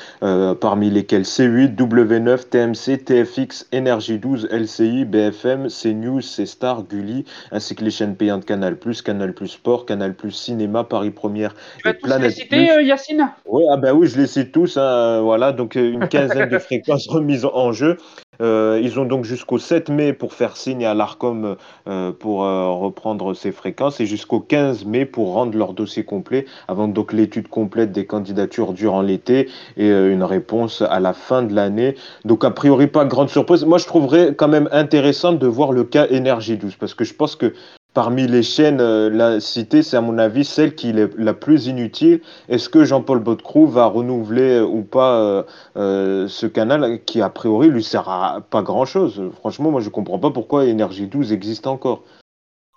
parmi lesquelles C8, W9, TMC, TFX, Énergie 12, LCI, BFM, CNews, C-Star, Gulli, ainsi que les chaînes payantes Canal+, Canal+, Sport, Canal+, Cinéma, Paris Première Tu vas et tous les citer, euh, Yacine? Oui, ah ben oui, je les cite tous. hein, voilà, donc euh, une quinzaine de [laughs] fréquences remises en jeu. Euh, ils ont donc jusqu'au 7 mai pour faire signe à l'ARCOM euh, pour euh, reprendre ces fréquences et jusqu'au 15 mai pour rendre leur dossier complet avant donc l'étude complète des candidatures durant l'été et euh, une réponse à la fin de l'année. Donc a priori pas grande surprise. Moi je trouverais quand même intéressant de voir le cas Énergie 12 parce que je pense que parmi les chaînes euh, la citée, c'est à mon avis celle qui est la plus inutile. Est-ce que Jean-Paul Baudecroux va renouveler euh, ou pas euh, ce canal qui, a priori, lui sert à pas grand-chose? Franchement, moi, je comprends pas pourquoi Énergie 12 existe encore.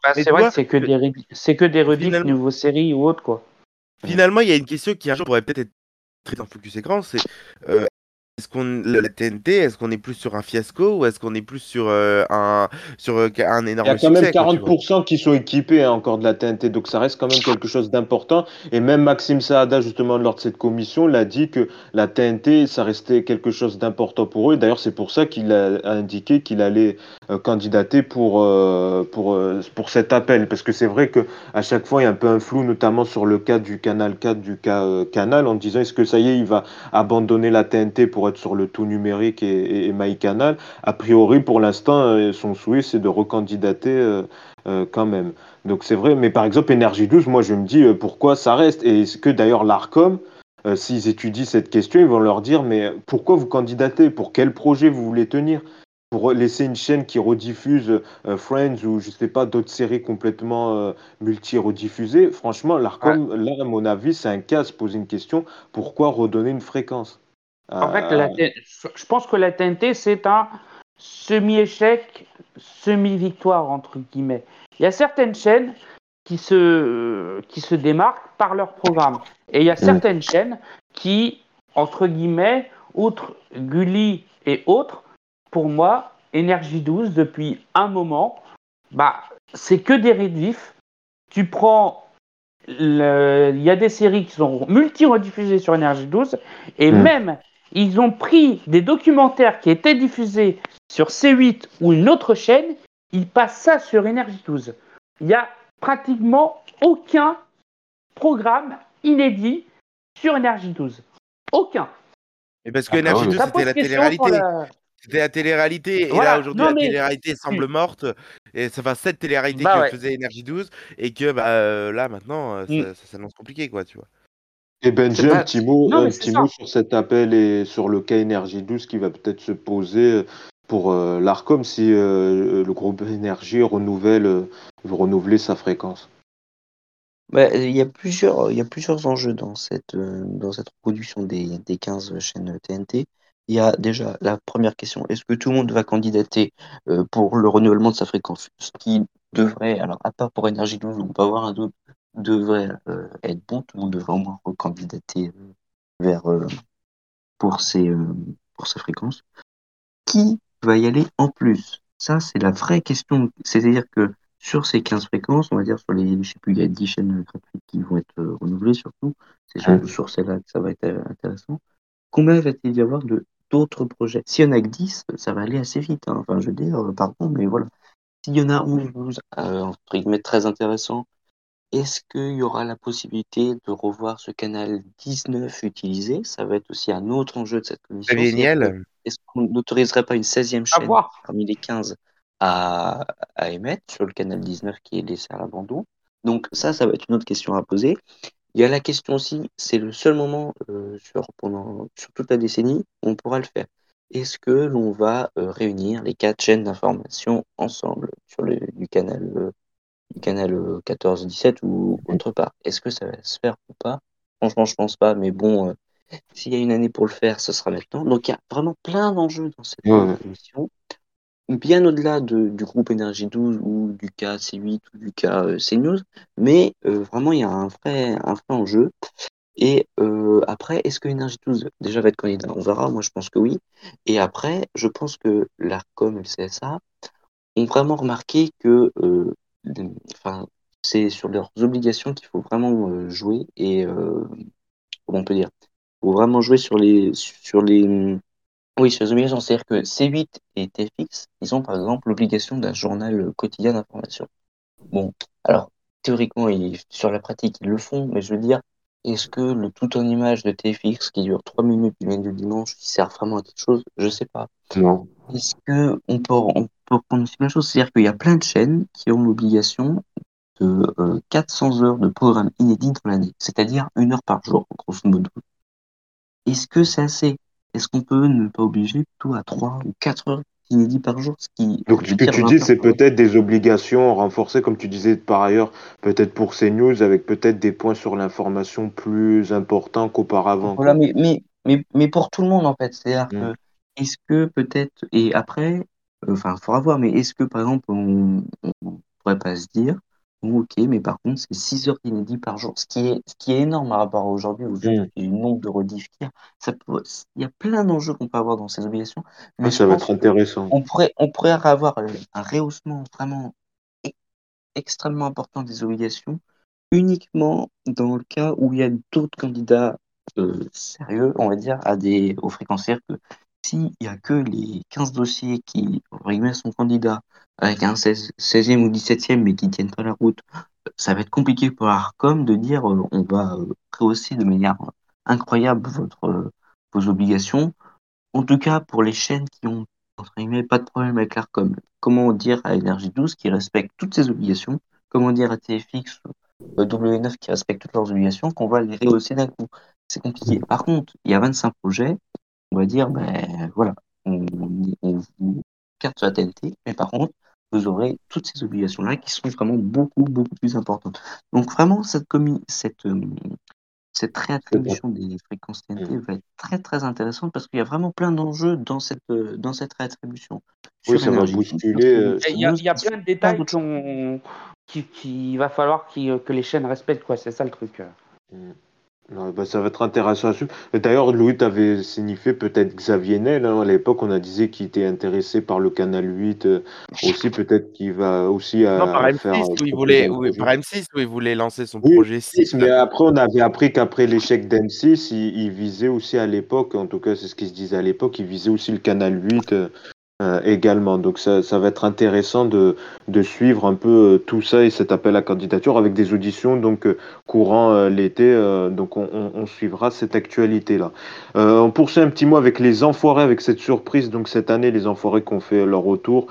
Bah, C'est vrai c'est que des redi- c'est que des rediffs finalement- niveau série ou autre quoi. Finalement, il y a une question qui un jour pourrait peut-être être très en focus écran, c'est est-ce qu'on la TNT, est-ce qu'on est plus sur un fiasco ou est-ce qu'on est plus sur euh, un sur euh, un Il y énorme a quand même succès, quoi, tu vois? 40% qui sont équipés hein, encore de la TNT, donc ça reste quand même quelque chose d'important. Et même Maxime Saada, justement, lors de cette commission, l'a dit que la TNT, ça restait quelque chose d'important pour eux. D'ailleurs, c'est pour ça qu'il a indiqué qu'il allait euh, candidater pour, euh, pour, pour cet appel. Parce que c'est vrai que à chaque fois, il y a un peu un flou, notamment sur le cas du Canal 4, du cas Canal, en disant est-ce que ça y est, il va abandonner la TNT pour être sur le tout numérique et, et, et MyCanal. A priori, pour l'instant, euh, son souhait, c'est de recandidater euh, euh, quand même. Donc c'est vrai, mais par exemple, Énergie 12, moi je me dis pourquoi ça reste? Et est-ce que d'ailleurs l'ARCOM euh, s'ils étudient cette question, ils vont leur dire mais pourquoi vous candidatez? Pour quel projet vous voulez tenir? Pour laisser une chaîne qui rediffuse euh, Friends ou je sais pas d'autres séries complètement euh, multi-rediffusées? Franchement, l'Arcom, là, à mon avis, c'est un cas à se poser une question pourquoi redonner une fréquence? En fait, Euh, la je pense que la TNT, c'est un semi-échec, semi-victoire, entre guillemets. Il y a certaines chaînes qui se, qui se démarquent par leur programme. Et il y a certaines chaînes qui, entre guillemets, outre Gulli et autres, pour moi, Énergie 12, depuis un moment, bah, c'est que des rediffs. Tu prends. Il y a des séries qui sont multi-rediffusées sur Énergie 12, et Mm. même ils ont pris des documentaires qui étaient diffusés sur C8 ou une autre chaîne, ils passent ça sur Énergie 12. Il n'y a pratiquement aucun programme inédit sur Énergie 12. Aucun. Et parce que Ah, Énergie ouais. 2, Ça c'était pose la télé-réalité. la- C'était la télé-réalité. Et Voilà. là, aujourd'hui, la mais- télé-réalité semble morte. Et ça fait cette télé-réalité Bah que ouais. faisait Énergie 12. Et que bah, euh, là, maintenant, euh, Mm. ça, ça s'annonce compliqué, quoi, tu vois. Et Benji, un petit mot, Non, un mais c'est petit mot sur cet appel et sur le cas Énergie 12 qui va peut-être se poser pour euh, l'Arcom si euh, le groupe Énergie renouvelle, euh, veut renouveler sa fréquence. Bah, il y a plusieurs, il y a plusieurs enjeux dans cette, euh, dans cette reproduction des, des 15 chaînes TNT. Il y a déjà la première question, est-ce que tout le monde va candidater euh, pour le renouvellement de sa fréquence? Ce qui devrait, alors à part pour Énergie 12, on peut avoir un doute, devrait euh, être bon, tout le monde devrait au moins recandidater euh, vers, euh, pour, ces, pour ces fréquences. Qui va y aller en plus? Ça, c'est la vraie question. C'est-à-dire que sur ces 15 fréquences, on va dire sur les, je sais plus, il y a 10 chaînes gratuites qui vont être renouvelées surtout. C'est surtout sur celle-là que ça va être intéressant. Combien va-t-il y avoir de d'autres projets? S'il y en a que 10, ça va aller assez vite. hein. Enfin, je veux dire, pardon, mais voilà. S'il y en a 11, 12, euh, entre guillemets, très intéressants, est-ce qu'il y aura la possibilité de revoir ce canal 19 utilisé? Ça va être aussi un autre enjeu de cette commission. Est-ce qu'on n'autoriserait pas une 16e À chaîne voir. parmi les 15 à, à émettre sur le canal 19 qui est laissé à l'abandon? Donc ça, ça va être une autre question à poser. Il y a la question aussi, c'est le seul moment euh, sur, pendant, sur toute la décennie où on pourra le faire. Est-ce que l'on va euh, réunir les quatre chaînes d'information ensemble sur le du canal, euh, canal 14-17 ou autre part Est-ce que ça va se faire ou pas? Franchement, je pense pas, mais bon, euh, s'il y a une année pour le faire, ce sera maintenant. Donc il y a vraiment plein d'enjeux dans cette Ouais, émission bien au-delà de- du groupe Énergie 12 ou du cas C8 ou du cas euh, CNews, mais euh, vraiment il y a un vrai, un vrai enjeu. Et euh, après, est-ce que Énergie 12 déjà va être candidat? On verra, moi je pense que oui. Et après, je pense que l'ARCOM et le CSA ont vraiment remarqué que euh, enfin, c'est sur leurs obligations qu'il faut vraiment euh, jouer et euh, comment on peut dire Il faut vraiment jouer sur les sur les oui, sur les obligations, c'est-à-dire que C8 et TFX, ils ont par exemple l'obligation d'un journal quotidien d'information. Bon, alors théoriquement, ils- sur la pratique, ils le font, mais je veux dire, est-ce que le tout en image de TFX qui dure 3 minutes du lundi au dimanche, il sert vraiment à quelque chose? Je sais pas. Non. Est-ce que on peut, on peut prendre aussi la même chose C'est-à-dire qu'il y a plein de chaînes qui ont l'obligation de euh, 400 heures de programme inédit dans l'année, c'est-à-dire une heure par jour, grosso modo. Est-ce que c'est assez? Est-ce qu'on peut ne pas obliger plutôt à 3 ou 4 heures inédits par jour ce qui Donc ce que tu 20 dis, c'est peut-être des obligations renforcées, comme tu disais par ailleurs, peut-être pour CNews, avec peut-être des points sur l'information plus importants qu'auparavant. Voilà, mais, mais, mais, mais pour tout le monde, en fait. C'est-à-dire Mm. que, est-ce que peut-être, et après, enfin, il faudra voir, mais est-ce que, par exemple, on ne pourrait pas se dire, bon, ok, mais par contre, c'est 6 heures d'inédit par jour, ce qui est, ce qui est énorme par rapport à aujourd'hui, où Mm. il y a le nombre de rediffs qu'il y a. Il y a plein d'enjeux qu'on peut avoir dans ces obligations, mais Ah, je ça va être intéressant. on pourrait, on pourrait avoir euh, un rehaussement vraiment e- extrêmement important des obligations uniquement dans le cas où il y a d'autres candidats euh, sérieux, on va dire, à des, aux fréquencières que s'il y a que les 15 dossiers qui, guillemets, sont candidats avec un 16, 16e ou 17e mais qui tiennent pas la route, ça va être compliqué pour l'ARCOM de dire euh, on va euh, rehausser de manière incroyable euh, vos obligations. En tout cas, pour les chaînes qui ont entre pas de problème avec l'ARCOM, comment dire à Énergie 12 qui respecte toutes ses obligations, comment dire à TFX ou euh, W9 qui respectent toutes leurs obligations, qu'on va les rehausser d'un coup. c'est compliqué. Par contre, il y a 25 projets, on va dire, ben voilà, on, on vous carte sur la TNT, mais par contre, vous aurez toutes ces obligations-là qui sont vraiment beaucoup, beaucoup plus importantes. Donc vraiment, cette, cette, euh, cette réattribution des fréquences TNT va être très, très intéressante parce qu'il y a vraiment plein d'enjeux dans cette, euh, dans cette réattribution. Oui, ça va bousculer. euh, Il y a, il y a sur plein de détails qu'on- qui- qu'il va falloir qu'il- que les chaînes respectent, quoi. C'est ça le truc. Bah, ça va être intéressant à suivre. Et D'ailleurs, Louis, tu avais signifié peut-être Xavier Nel. hein, à l'époque, on a disait qu'il était intéressé par le Canal 8 euh, aussi. Peut-être qu'il va aussi à, Non, par M6, faire. euh, où il proposer voulait, un où- projet. par M6, où il voulait lancer son Oui, projet 6. mais après, on avait appris qu'après l'échec d'M6, il, il visait aussi à l'époque, en tout cas, c'est ce qui se disait à l'époque, il visait aussi le Canal 8 euh, euh, également. Donc, ça, va être intéressant de, suivre un peu euh, tout ça et cet appel à candidature avec des auditions donc euh, courant l'été. donc, on, suivra cette actualité-là. Euh, on poursuit un petit mot avec les Enfoirés, avec cette surprise. Donc, cette année, les Enfoirés qui ont fait leur retour,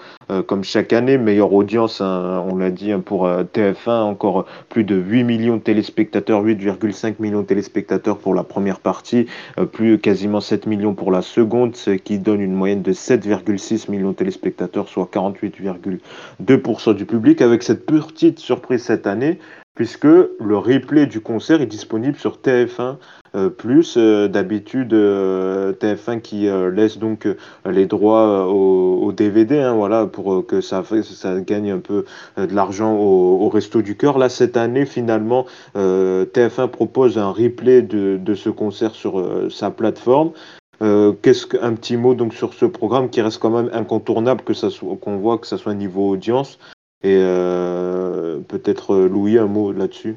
comme chaque année, meilleure audience, hein, on l'a dit, hein, pour euh, TF1, encore plus de 8 millions de téléspectateurs, 8,5 millions de téléspectateurs pour la première partie, plus quasiment 7 millions pour la seconde, ce qui donne une moyenne de 7,6 millions de téléspectateurs, soit 48,2% du public, avec cette petite surprise cette année, puisque le replay du concert est disponible sur TF1. euh, plus euh, d'habitude euh, TF1 qui laisse donc les droits au, DVD hein, voilà pour que ça ça gagne un peu de l'argent au, resto du cœur là cette année finalement euh, TF1 propose un replay de, ce concert sur sa plateforme. Euh, Qu'est-ce qu'un petit mot donc sur ce programme qui reste quand même incontournable que ça soit qu'on voit que ça soit niveau audience et euh, peut-être Louis un mot là-dessus?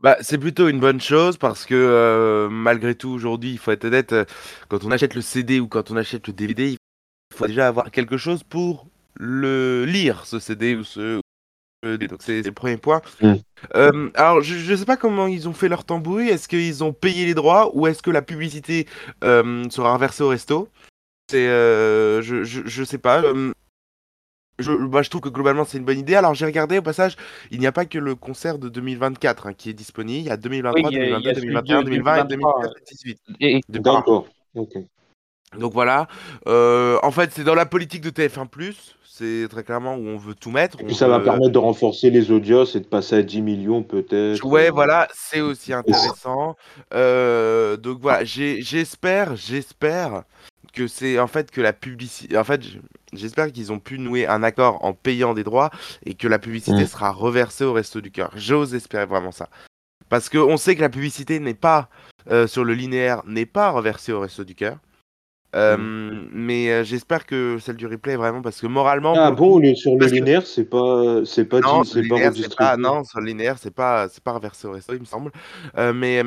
Bah, c'est plutôt une bonne chose parce que euh, malgré tout aujourd'hui, il faut être honnête, quand on achète le CD ou quand on achète le DVD, il faut déjà avoir quelque chose pour le lire, ce CD ou ce... euh, Donc c'est le premier point. Mm. Euh, alors je, je sais pas comment ils ont fait leur tambouille, est-ce qu'ils ont payé les droits ou est-ce que la publicité euh, sera reversée au resto? C'est... euh, je, je, je sais pas. euh, je, bah, je trouve que globalement c'est une bonne idée. Alors j'ai regardé au passage, il n'y a pas que le concert de 2024 hein, qui est disponible. Il y a 2023, Oui, il y a- il y 2022, a celui 2021, de 2020 et 2023, 2018. Et, de par- D'accord. Ok. Donc voilà. Euh, en fait, c'est dans la politique de TF1+. C'est très clairement où on veut tout mettre. Et puis ça va permettre de renforcer les audiences et de passer à 10 millions peut-être. Ouais, voilà, c'est aussi intéressant. Euh, donc voilà, j'espère, j'espère que c'est en fait que la publicité. En fait, j'espère qu'ils ont pu nouer un accord en payant des droits et que la publicité Mm. sera reversée au resto du cœur. J'ose espérer vraiment ça. Parce qu'on sait que la publicité n'est pas euh, sur le linéaire, n'est pas reversée au resto du cœur. Euh, Mais euh, j'espère que celle du replay vraiment parce que moralement. Ah bon, coup- sur le que- linéaire, c'est pas, c'est pas, non, dit- sur le c'est pas linéaire, c'est redistribué. pas, non, sur le linéaire, c'est pas, c'est pas reversé au resto, il me semble. Euh, mais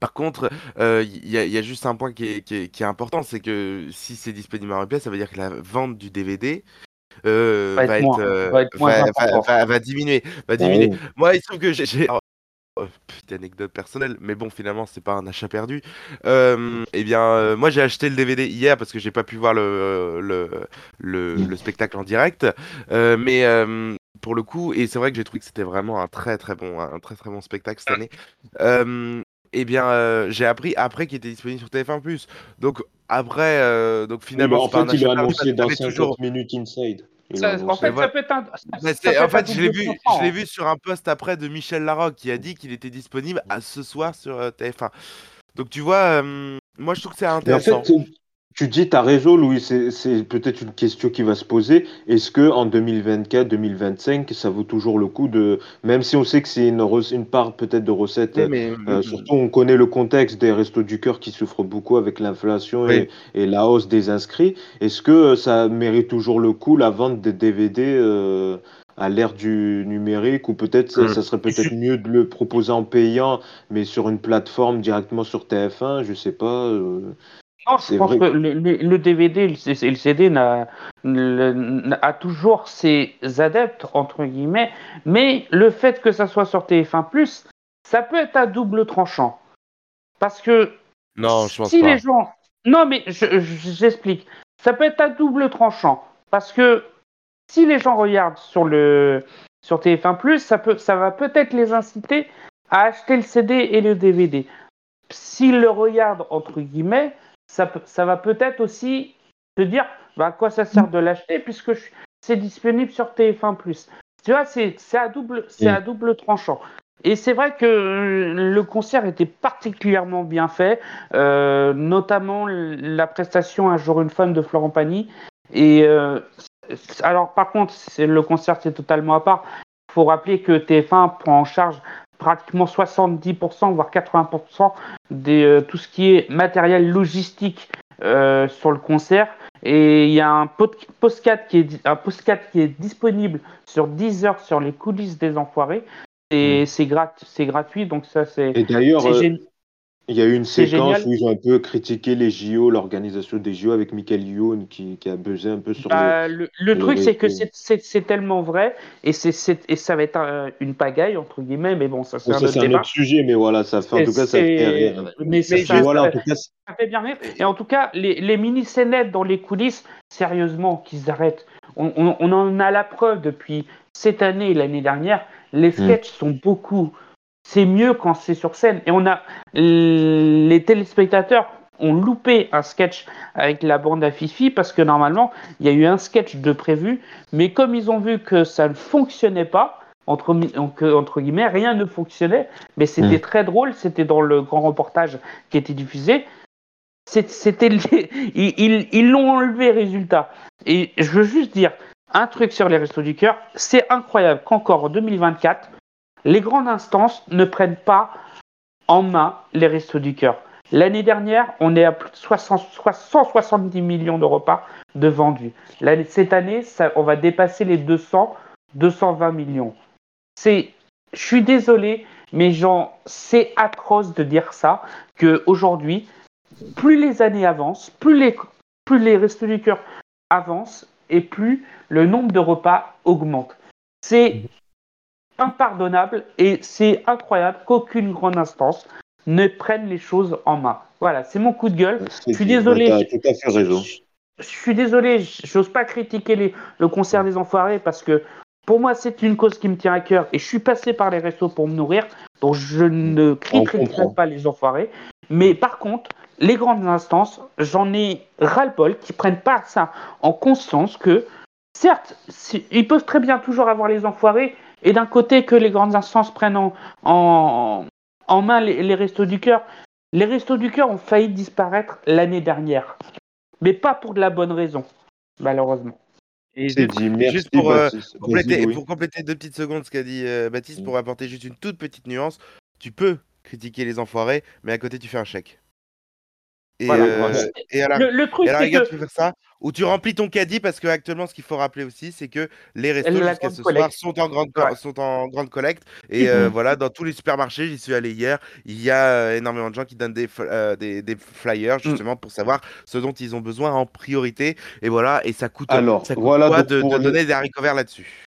par contre, euh, il y, a- il y a juste un point qui est, qui est- qui est important, c'est que si c'est disponible en replay, ça veut dire que la vente du DVD euh, Va être moins- euh, va être moins va- important. va- va diminuer. Va diminuer. Ouais. Moi, il se trouve que j'ai. Oh, Petite anecdote personnelle, mais bon, finalement, c'est pas un achat perdu. Euh, eh bien, euh, moi, j'ai acheté le DVD hier parce que j'ai pas pu voir le, le, le, le spectacle en direct. Euh, mais euh, pour le coup, et c'est vrai que j'ai trouvé que c'était vraiment un très très bon, un très très bon spectacle cette année. Eh bien, j'ai appris après qu'il était disponible sur TF1+. Donc après, donc Oui, finalement, en pas un fait, il a annoncé dans j'avais 50 toujours. minutes inside. Ça- en fait, voilà. ça peut être un. ça- Mais ça c'est- peut en être un fait, je l'ai double vu, tranchant, je l'ai hein. vu sur un post après de Michel Larocque qui a dit qu'il était disponible à ce soir sur euh, TF1. Donc tu vois, euh, moi je trouve que c'est en intéressant. fait, tu dis, tu as raison, Louis, c'est peut-être une question qui va se poser. Est-ce que en 2024, 2025, ça vaut toujours le coup de, même si on sait que c'est une, une part peut-être de recettes, Oui, mais, euh, surtout on connaît le contexte des restos du cœur qui souffrent beaucoup avec l'inflation Oui. et, et la hausse des inscrits. Est-ce que euh, ça mérite toujours le coup, la vente des DVD euh, à l'ère du numérique, ou peut-être ça, Mm. ça serait peut-être mieux de le proposer en payant, mais sur une plateforme directement sur TF1, je sais pas. euh, Non, je pense vrai. que le, le- le DVD et le, le CD n'a, le- n'a- a toujours ses adeptes, entre guillemets, mais le fait que ça soit sur TF1+, ça peut être à double tranchant. Parce que non, je pense si pas. les gens... Non, mais je- je- j'explique. Ça peut être à double tranchant. Parce que si les gens regardent sur, le, sur TF1+, ça, peut, ça va peut-être les inciter à acheter le CD et le DVD. S'ils le regardent, entre guillemets, ça, va peut-être aussi te dire bah, à quoi ça sert de l'acheter puisque c'est disponible sur TF1+. Tu vois, c'est à, double, c'est Mm. à double tranchant. Et c'est vrai que euh, le concert était particulièrement bien fait, euh, notamment la prestation Un jour une femme de Florent Pagny. Et euh, alors, par contre, le concert c'est totalement à part. Il faut rappeler que TF1 prend en charge pratiquement 70%, voire 80% de euh, tout ce qui est matériel logistique euh, sur le concert. Et il y a un postcard qui est, un qui est disponible sur 10 heures sur les coulisses des enfoirés. Et c'est grat- gratuit, donc ça c'est Et d'ailleurs, euh, il y a eu une séquence génial. où ils ont un peu critiqué les JO, l'organisation des JO avec Michael Youn qui, qui a buzzé un peu sur le. Bah, le, le le truc, c'est que c'est- tellement vrai et, et ça va être un- une pagaille, entre guillemets, mais bon, ça c'est Bon, un ça, autre c'est un autre sujet, mais voilà, ça fait en tout cas, ça fait rire. Mais, Mais ça- voilà, en ça- tout cas, c'est- ça fait bien rire. Et en tout cas, les, les mini-scénettes dans les coulisses, sérieusement, qu'ils arrêtent. On, on- on en a la preuve depuis cette année et l'année dernière. Les sketchs sont beaucoup. C'est mieux quand c'est sur scène. Et on a les téléspectateurs ont loupé un sketch avec la bande à Fifi parce que normalement il y a eu un sketch de prévu, mais comme ils ont vu que ça ne fonctionnait pas, entre, euh, entre guillemets, rien ne fonctionnait, mais c'était Mm. très drôle, c'était dans le grand reportage qui était diffusé. C'était [laughs] ils l'ont enlevé résultat. Et je veux juste dire un truc sur les restos du cœur, c'est incroyable qu'encore en 2024, les grandes instances ne prennent pas en main les restos du cœur. L'année dernière, on est à plus de 60 170 millions de repas de vendus. Cette année, on va dépasser les 200, 220 millions. Je suis désolé, mais c'est atroce de dire ça, que aujourd'hui, plus les années avancent, plus les, plus les restos du cœur avancent, et plus le nombre de repas augmente. C'est impardonnable et c'est incroyable qu'aucune grande instance ne prenne les choses en main. Voilà, c'est mon coup de gueule. Je suis désolé. T'as tout à fait raison. Je, suis désolé, j'ose pas critiquer les- le concert des enfoirés parce que pour moi c'est une cause qui me tient à cœur et je suis passé par les restos pour me nourrir, donc je ne critiquerai pas les enfoirés. Mais par contre, les grandes instances, j'en ai ras-le-bol qui prennent pas ça en conscience que certes, si- ils peuvent très bien toujours avoir les enfoirés et d'un côté que les grandes instances prennent en, en, en main les, les restos du cœur. Les restos du cœur ont failli disparaître l'année dernière, mais pas pour de la bonne raison, malheureusement. Et dit, merci. juste pour, euh, compléter, pour compléter deux petites secondes ce qu'a dit euh, Baptiste, Mm. pour apporter juste une toute petite nuance, tu peux critiquer les enfoirés, mais à côté tu fais un chèque. Et, Voilà. euh, et à la, Le, le truc, et que tu peux faire ça, ou tu remplis ton caddie, parce que actuellement, ce qu'il faut rappeler aussi, c'est que les restos jusqu'à ce collecte. soir sont en grande, co- Ouais. sont en grande collecte. Et euh, Mhm. voilà, dans tous les supermarchés, j'y suis allé hier, il y a euh, énormément de gens qui donnent des, fl- euh, des, des flyers justement pour savoir ce dont ils ont besoin en priorité. Et voilà, et ça coûte, Alors, ça coûte voilà quoi de, donner des haricots verts là-dessus?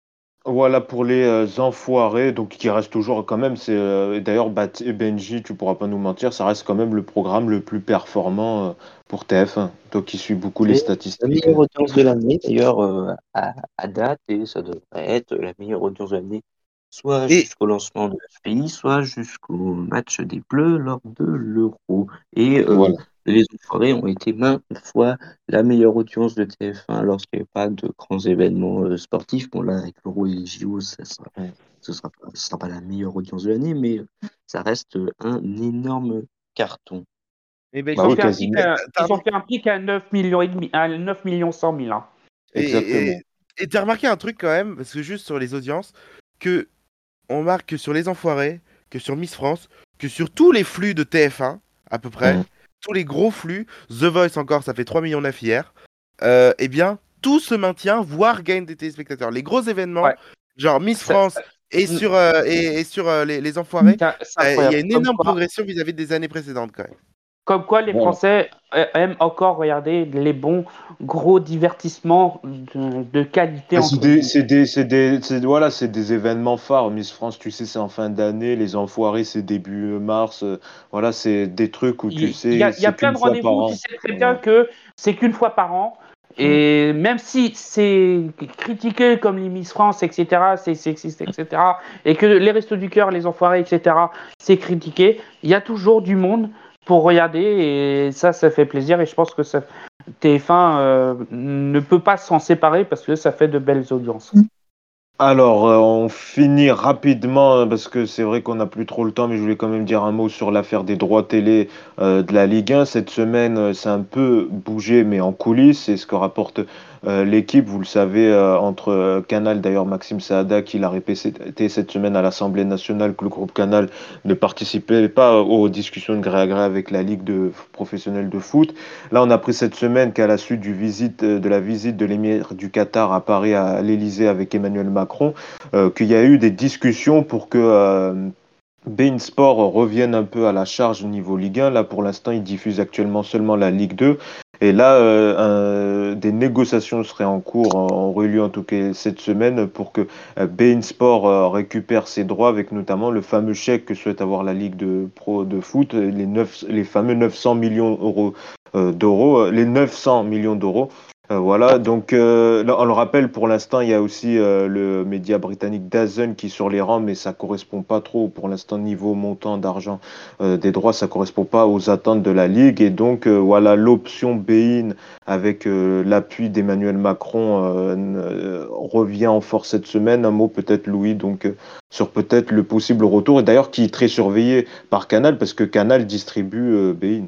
Voilà pour les euh, enfoirés, donc qui reste toujours quand même. C'est euh, d'ailleurs Bat et Benji, tu pourras pas nous mentir, ça reste quand même le programme le plus performant euh, pour TF1. Toi qui suis beaucoup les Et La statistiques. meilleure audience de l'année, d'ailleurs, euh, à, à date, et ça devrait être la meilleure audience de l'année, soit Et- jusqu'au lancement de FPI, soit jusqu'au match des Bleus lors de l'Euro. Et euh, Voilà. Les enfoirés ont été maintes fois la meilleure audience de TF1 lorsqu'il n'y avait pas de grands événements euh, sportifs. Bon, là, avec l'Euro et les JO, ça sera, Ouais. ce sera, ce sera pas la meilleure audience de l'année, mais ça reste un énorme carton. Eh ben, ils, Bah ont oui, fait un quasiment. pic à, T'as- ils ont fait un pic à 9 millions et demi, à 9 millions 100 000. hein. Et- Exactement. Et t'as remarqué un truc quand même, parce que juste sur les audiences, que on marque que sur les enfoirés, que sur Miss France, que sur tous les flux de TF1, à peu près, Mhm. Tous les gros flux, The Voice encore, ça fait 3 millions d'affaires hier, euh, eh bien, tout se maintient, voire gagne des téléspectateurs. Les gros événements, Ouais. genre Miss France et Mm. sur, euh, et, et sur euh, les, les enfoirés, il y a une énorme progression vis-à-vis des années précédentes quand même. Comme quoi, les. Français euh, aiment encore regarder les bons gros divertissements de, de qualité. C'est des, c'est des, c'est des, c'est- voilà, c'est des événements phares. Miss France, tu sais, c'est en fin d'année. Les enfoirés, c'est début mars. euh, Voilà, c'est des trucs où tu Il sais. il y a, y plein de rendez-vous. Tu sais très bien que c'est qu'une fois par an. Et même si c'est critiqué comme les Miss France, etc., c'est sexiste, etc., et que les Restos du Cœur, les Enfoirés, etc., c'est critiqué, il y a toujours du monde pour regarder, et ça, ça fait plaisir, et je pense que ça, TF1 euh, ne peut pas s'en séparer parce que ça fait de belles audiences. Alors, euh, on finit rapidement hein, parce que c'est vrai qu'on n'a plus trop le temps, mais je voulais quand même dire un mot sur l'affaire des droits télé euh, de la Ligue 1. Cette semaine, c'est un peu bougé, mais en coulisses. C'est ce que rapporte l'équipe, vous le savez, euh, entre euh, Canal, d'ailleurs Maxime Saada qui l'a répété cette semaine à l'Assemblée nationale que le groupe Canal ne participait pas aux discussions de gré à gré avec la Ligue de professionnelle de foot. Là, on a pris cette semaine qu'à la suite de la visite de l'émir du Qatar à Paris à l'Elysée avec Emmanuel Macron, qu'il y a eu des discussions pour que Bein Sport revienne un peu à la charge au niveau Ligue 1. Là, pour l'instant, il diffuse actuellement seulement la Ligue 2. Et là, euh, des négociations seraient en cours, en, lieu en tout cas cette semaine, pour que euh, Bein Sport euh, récupère ses droits, avec notamment le fameux chèque que souhaite avoir la Ligue de Pro de foot, les, 9, les fameux 900 millions d'euros, d'euros, les 900 millions d'euros euh, voilà, donc euh, on le rappelle, pour l'instant, il y a aussi euh, le média britannique Dazen qui est sur les rangs, mais ça correspond pas trop pour l'instant niveau montant d'argent des droits, ça correspond pas aux attentes de la Ligue. Et donc voilà, l'option Bein avec l'appui d'Emmanuel Macron revient en force cette semaine. Un mot peut-être Louis, donc sur peut-être le possible retour, et d'ailleurs qui est très surveillé par Canal, parce que Canal distribue Bein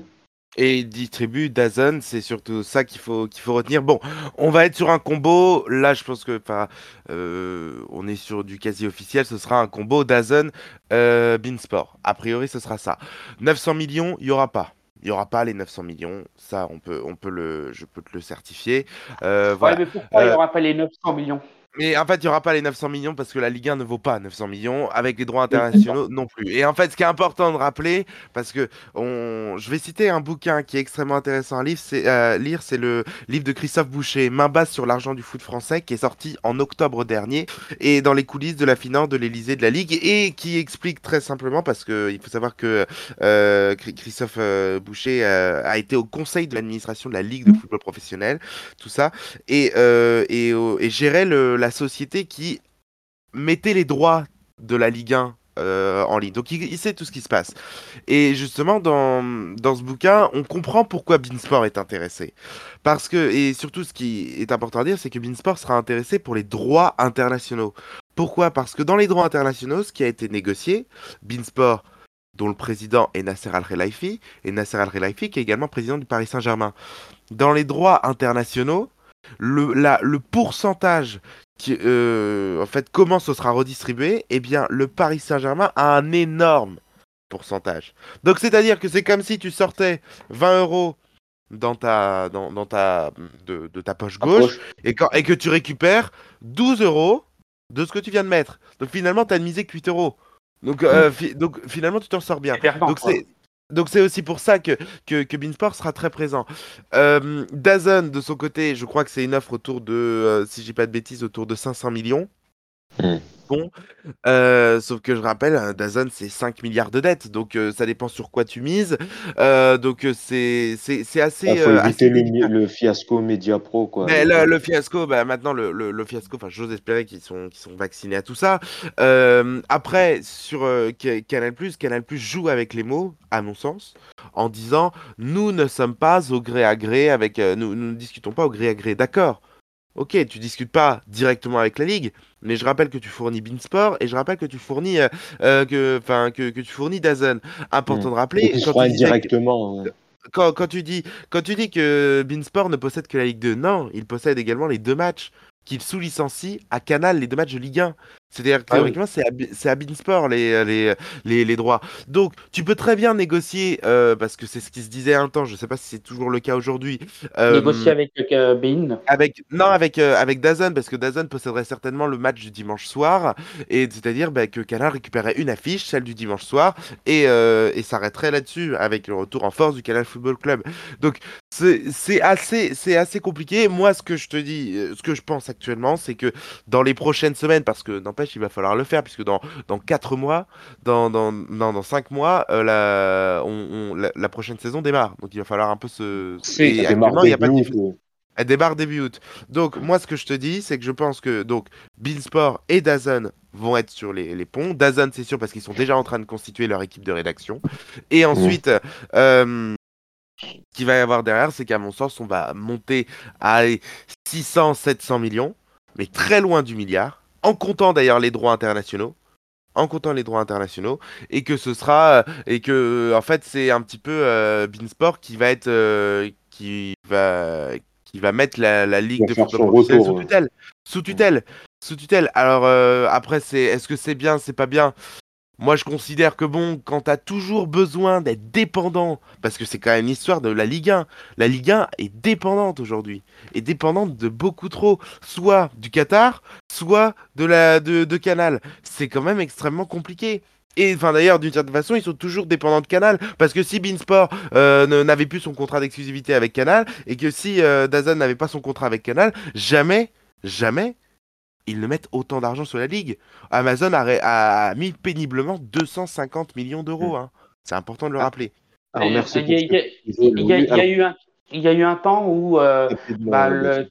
et il distribue Dazn, c'est surtout ça qu'il faut, qu'il faut retenir. Bon, on va être sur un combo, là je pense que euh, on est sur du quasi officiel, ce sera un combo Dazn euh, Beansport. A priori ce sera ça. 900 millions, il n'y aura pas. Il n'y aura pas les 900 millions, ça on peut, on peut le, je peux te le certifier. Euh, voilà. mais pourquoi il n'y euh, aura pas les 900 millions? Mais en fait, il n'y aura pas les 900 millions parce que la Ligue 1 ne vaut pas 900 millions, avec les droits internationaux non plus. Et en fait, ce qui est important de rappeler, parce que on... je vais citer un bouquin qui est extrêmement intéressant à lire, c'est euh, le livre de Christophe Boucher, Main basse sur l'argent du foot français, qui est sorti en octobre dernier, et dans les coulisses de la finance de l'Elysée de la Ligue, et qui explique très simplement, parce qu'il faut savoir que euh, Christophe euh, Boucher a été au conseil de l'administration de la Ligue de mmh. football professionnel, tout ça, et, et, et gérait le, la société qui mettait les droits de la Ligue 1 euh, en ligne. Donc il, sait tout ce qui se passe. Et justement, dans, dans ce bouquin, on comprend pourquoi Beansport est intéressé. Parce que, et surtout ce qui est important à dire, c'est que Beansport sera intéressé pour les droits internationaux. Pourquoi? Parce que dans les droits internationaux, ce qui a été négocié, Beansport, dont le président est Nasser Al-Khelaifi, et Nasser Al-Khelaifi qui est également président du Paris Saint-Germain. Dans les droits internationaux, le, la, le pourcentage qui, euh, en fait, comment ce sera redistribué Eh bien, le Paris Saint-Germain a un énorme pourcentage. Donc, c'est-à-dire que c'est comme si tu sortais 20 euros dans ta, dans, dans ta, de, de, ta poche gauche, Et, quand, et que tu récupères 12 euros de ce que tu viens de mettre. Donc, finalement, tu as misé que 8 euros. Donc, euh, donc finalement, tu t'en sors bien. Donc, c'est donc c'est aussi pour ça que, que, Beansport sera très présent. Euh, Dazn, de son côté, je crois que c'est une offre autour de, euh, si j'ai pas de bêtises, autour de 500 millions. Bon. Euh, sauf que je rappelle, hein, Dazn, c'est 5 milliards de dettes, donc euh, ça dépend sur quoi tu mises. Euh, donc c'est assez. Il faut éviter le, fiasco Media Pro, quoi. Mais le, fiasco, bah, maintenant, le, le fiasco, enfin, j'ose espérer qu'ils sont, sont vaccinés à tout ça. après, sur Canal, Canal joue avec les mots, à mon sens, en disant Nous ne sommes pas au gré à gré avec. nous, nous ne discutons pas au gré à gré. D'accord? Ok, tu discutes pas directement avec la ligue, mais je rappelle que tu fournis Beansport et je rappelle que tu fournis euh, euh, que, enfin que, que, tu fournis Dazen. Important hmm. de rappeler. quand tu directement. Quand, quand, tu dis quand tu dis que Beansport ne possède que la Ligue 2, non, il possède également les deux matchs qu'il sous-licencie à Canal les deux matchs de Ligue 1. C'est-à-dire que ah c'est à, Beansport les, les, les, les, droits. Donc, tu peux très bien négocier, euh, parce que c'est ce qui se disait un temps, je ne sais pas si c'est toujours le cas aujourd'hui. Euh, négocier avec euh, Bean avec, Non, avec, avec Dazn, parce que Dazn posséderait certainement le match du dimanche soir, et c'est-à-dire bah, que Canal récupérerait une affiche, celle du dimanche soir, et, et s'arrêterait là-dessus, avec le retour en force du Canal Football Club. Donc, c'est assez, assez compliqué. Moi, ce que je te dis, ce que je pense actuellement, c'est que dans les prochaines semaines, parce que dans il va falloir le faire, puisque dans, dans 4 mois, dans, dans, non, dans 5 mois, euh, la, on, la, prochaine saison démarre. Donc il va falloir un peu se. il y a pas Elle débarque début août. Donc, moi, ce que je te dis, c'est que je pense que donc Beansport et Dazn vont être sur les, les ponts. Dazn, c'est sûr, parce qu'ils sont déjà en train de constituer leur équipe de rédaction. Et ensuite, euh, ce qu'il va y avoir derrière, c'est qu'à mon sens, on va monter à 600, 700 millions, mais très loin du milliard, en comptant d'ailleurs les droits internationaux en comptant les droits internationaux et que ce sera et que en fait c'est un petit peu euh, Beansport qui va être euh, qui va qui va mettre la, la ligue de football professionnel sous tutelle. Sous tutelle. Sous tutelle. Alors euh, après c'est est-ce que c'est bien c'est pas bien? Moi je considère que bon quand t'as toujours besoin d'être dépendant parce que c'est quand même l'histoire de la Ligue 1 la Ligue 1 est dépendante aujourd'hui est dépendante de beaucoup trop soit du Qatar soit de Canal. C'est quand même extrêmement compliqué. Et enfin d'ailleurs d'une certaine façon ils sont toujours dépendants de Canal parce que si Beansport euh, n'avait plus son contrat d'exclusivité avec Canal et que si euh, Dazn n'avait pas son contrat avec Canal jamais jamais ils ne mettent autant d'argent sur la ligue Amazon a, mis péniblement 250 millions d'euros hein. c'est important de le rappeler Alors, Et, merci. Il y, a- pour ce il y a- que tu disais, il y a- Louis. il y a eu un, il y a eu un temps où euh, bah, le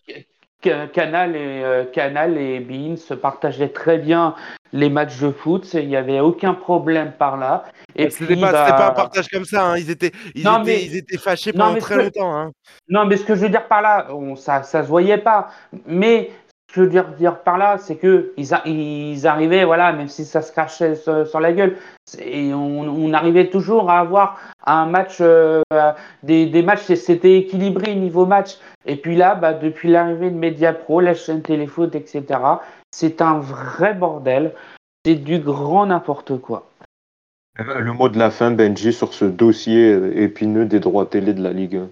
Canal et euh, Canal et Bein se partageaient très bien les matchs de foot. Il n'y avait aucun problème par là. Et c'était pas, bah, pas un partage comme ça hein. ils étaient ils Non, étaient mais- ils étaient fâchés pendant très ce que- longtemps hein. Non, mais ce que je veux dire par là, on, ça, ça se voyait pas. Mais je veux dire, par là, c'est que ils, arrivaient, voilà, même si ça se crachait sur, la gueule, et on, arrivait toujours à avoir un match, euh, des, matchs, c'était équilibré niveau match. Et puis là, bah, depuis l'arrivée de Mediapro, la chaîne Téléfoot, etc., c'est un vrai bordel. C'est du grand n'importe quoi. Euh, Le mot de la fin, Benji, sur ce dossier épineux des droits télé de la Ligue 1.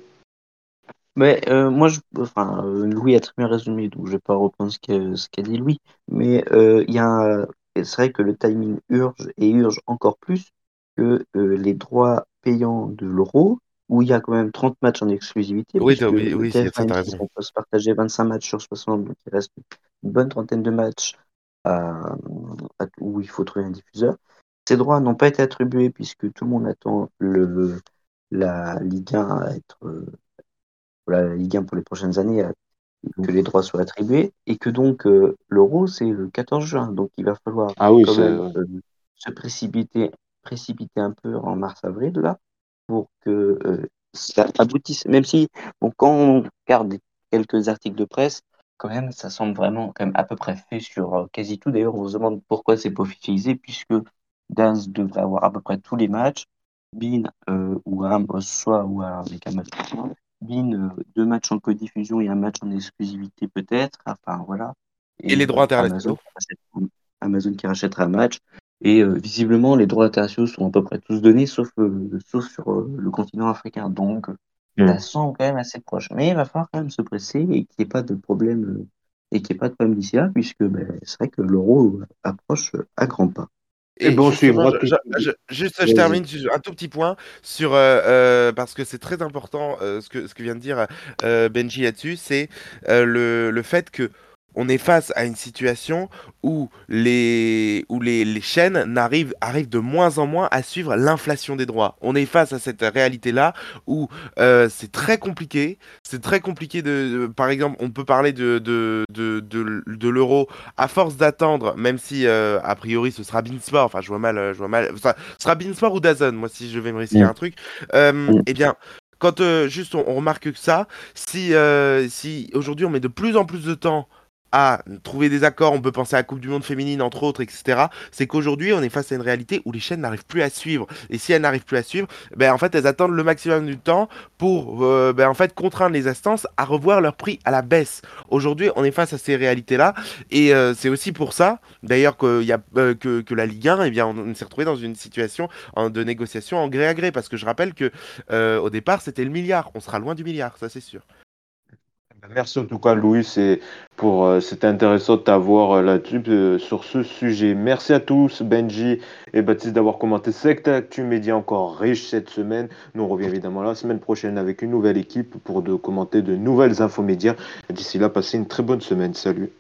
Mais euh, moi, je, enfin, euh, Louis a très bien résumé, donc je vais pas reprendre ce qu'a ce qu'a dit Louis. Mais euh, il y a, un- c'est vrai que le timing urge et urge encore plus que euh, les droits payants de l'euro, où il y a quand même 30 matchs en exclusivité. Oui, puisque le oui, c'est- TF1 t'as M6, raison. on peut se partager 25 matchs sur 60, donc il reste une bonne trentaine de matchs à- à- où il faut trouver un diffuseur. Ces droits n'ont pas été attribués puisque tout le monde attend le, la Ligue 1 à être euh, voilà, la Ligue 1 pour les prochaines années, à- que les droits soient attribués, et que donc euh, l'Euro, c'est le 14 juin. Donc il va falloir Ah oui, quand c'est. même euh, se précipiter, précipiter un peu en mars-avril, là, pour que euh, ça aboutisse. Même si, bon, quand on regarde quelques articles de presse, quand même, ça semble vraiment quand même à peu près fait sur euh, quasi tout. D'ailleurs, on se demande pourquoi c'est pas officialisé, puisque Daz devrait avoir à peu près tous les matchs. Euh, ou un, soit ou avec. Bean, euh, deux matchs en codiffusion et un match en exclusivité peut-être. Enfin voilà. Et les droits internationaux. Amazon, qui rachète- Amazon qui rachètera un match. Et euh, visiblement, les droits internationaux sont à peu près tous donnés, sauf, euh, sauf sur euh, le continent africain. Donc, Mm. ça semble quand même assez proche. Mais il va falloir quand même se presser et qu'il n'y ait pas de problème, et qu'il n'y ait pas de problème d'ici là, puisque ben, c'est vrai que l'euro approche à grands pas. Et bon, je- juste, je termine un tout petit point sur euh, euh, parce que c'est très important euh, ce que ce que vient de dire euh, Benji là-dessus, c'est le, le fait que on est face à une situation où les où les, les chaînes n'arrivent arrivent de moins en moins à suivre l'inflation des droits. On est face à cette réalité-là où euh, c'est très compliqué. C'est très compliqué de, de- par exemple, on peut parler de de de, l'euro à force d'attendre, même si euh, a priori ce sera Beansport, enfin je vois mal, je vois mal, enfin, ce sera Beansport ou Dazn, moi si je vais me risquer Mm. un truc, euh, Mm. eh bien, quand juste on, on remarque que ça, si, si aujourd'hui on met de plus en plus de temps à trouver des accords, on peut penser à la Coupe du Monde féminine entre autres, etc. C'est qu'aujourd'hui on est face à une réalité où les chaînes n'arrivent plus à suivre. Et si elles n'arrivent plus à suivre, ben en fait elles attendent le maximum du temps pour euh, ben, en fait contraindre les instances à revoir leur prix à la baisse. Aujourd'hui on est face à ces réalités-là et euh, c'est aussi pour ça d'ailleurs que, euh, la Ligue 1, eh bien, on, s'est retrouvé dans une situation de négociation en gré à gré parce que je rappelle que au départ c'était le milliard. On sera loin du milliard, ça c'est sûr. Merci en tout cas, Louis. Pour, euh, c'était intéressant de t'avoir euh, là-dessus euh, sur ce sujet. Merci à tous, Benji et Baptiste, d'avoir commenté cette actu média encore riche cette semaine. Nous on revient évidemment la semaine prochaine avec une nouvelle équipe pour de commenter de nouvelles infos médias. D'ici là, passez une très bonne semaine. Salut.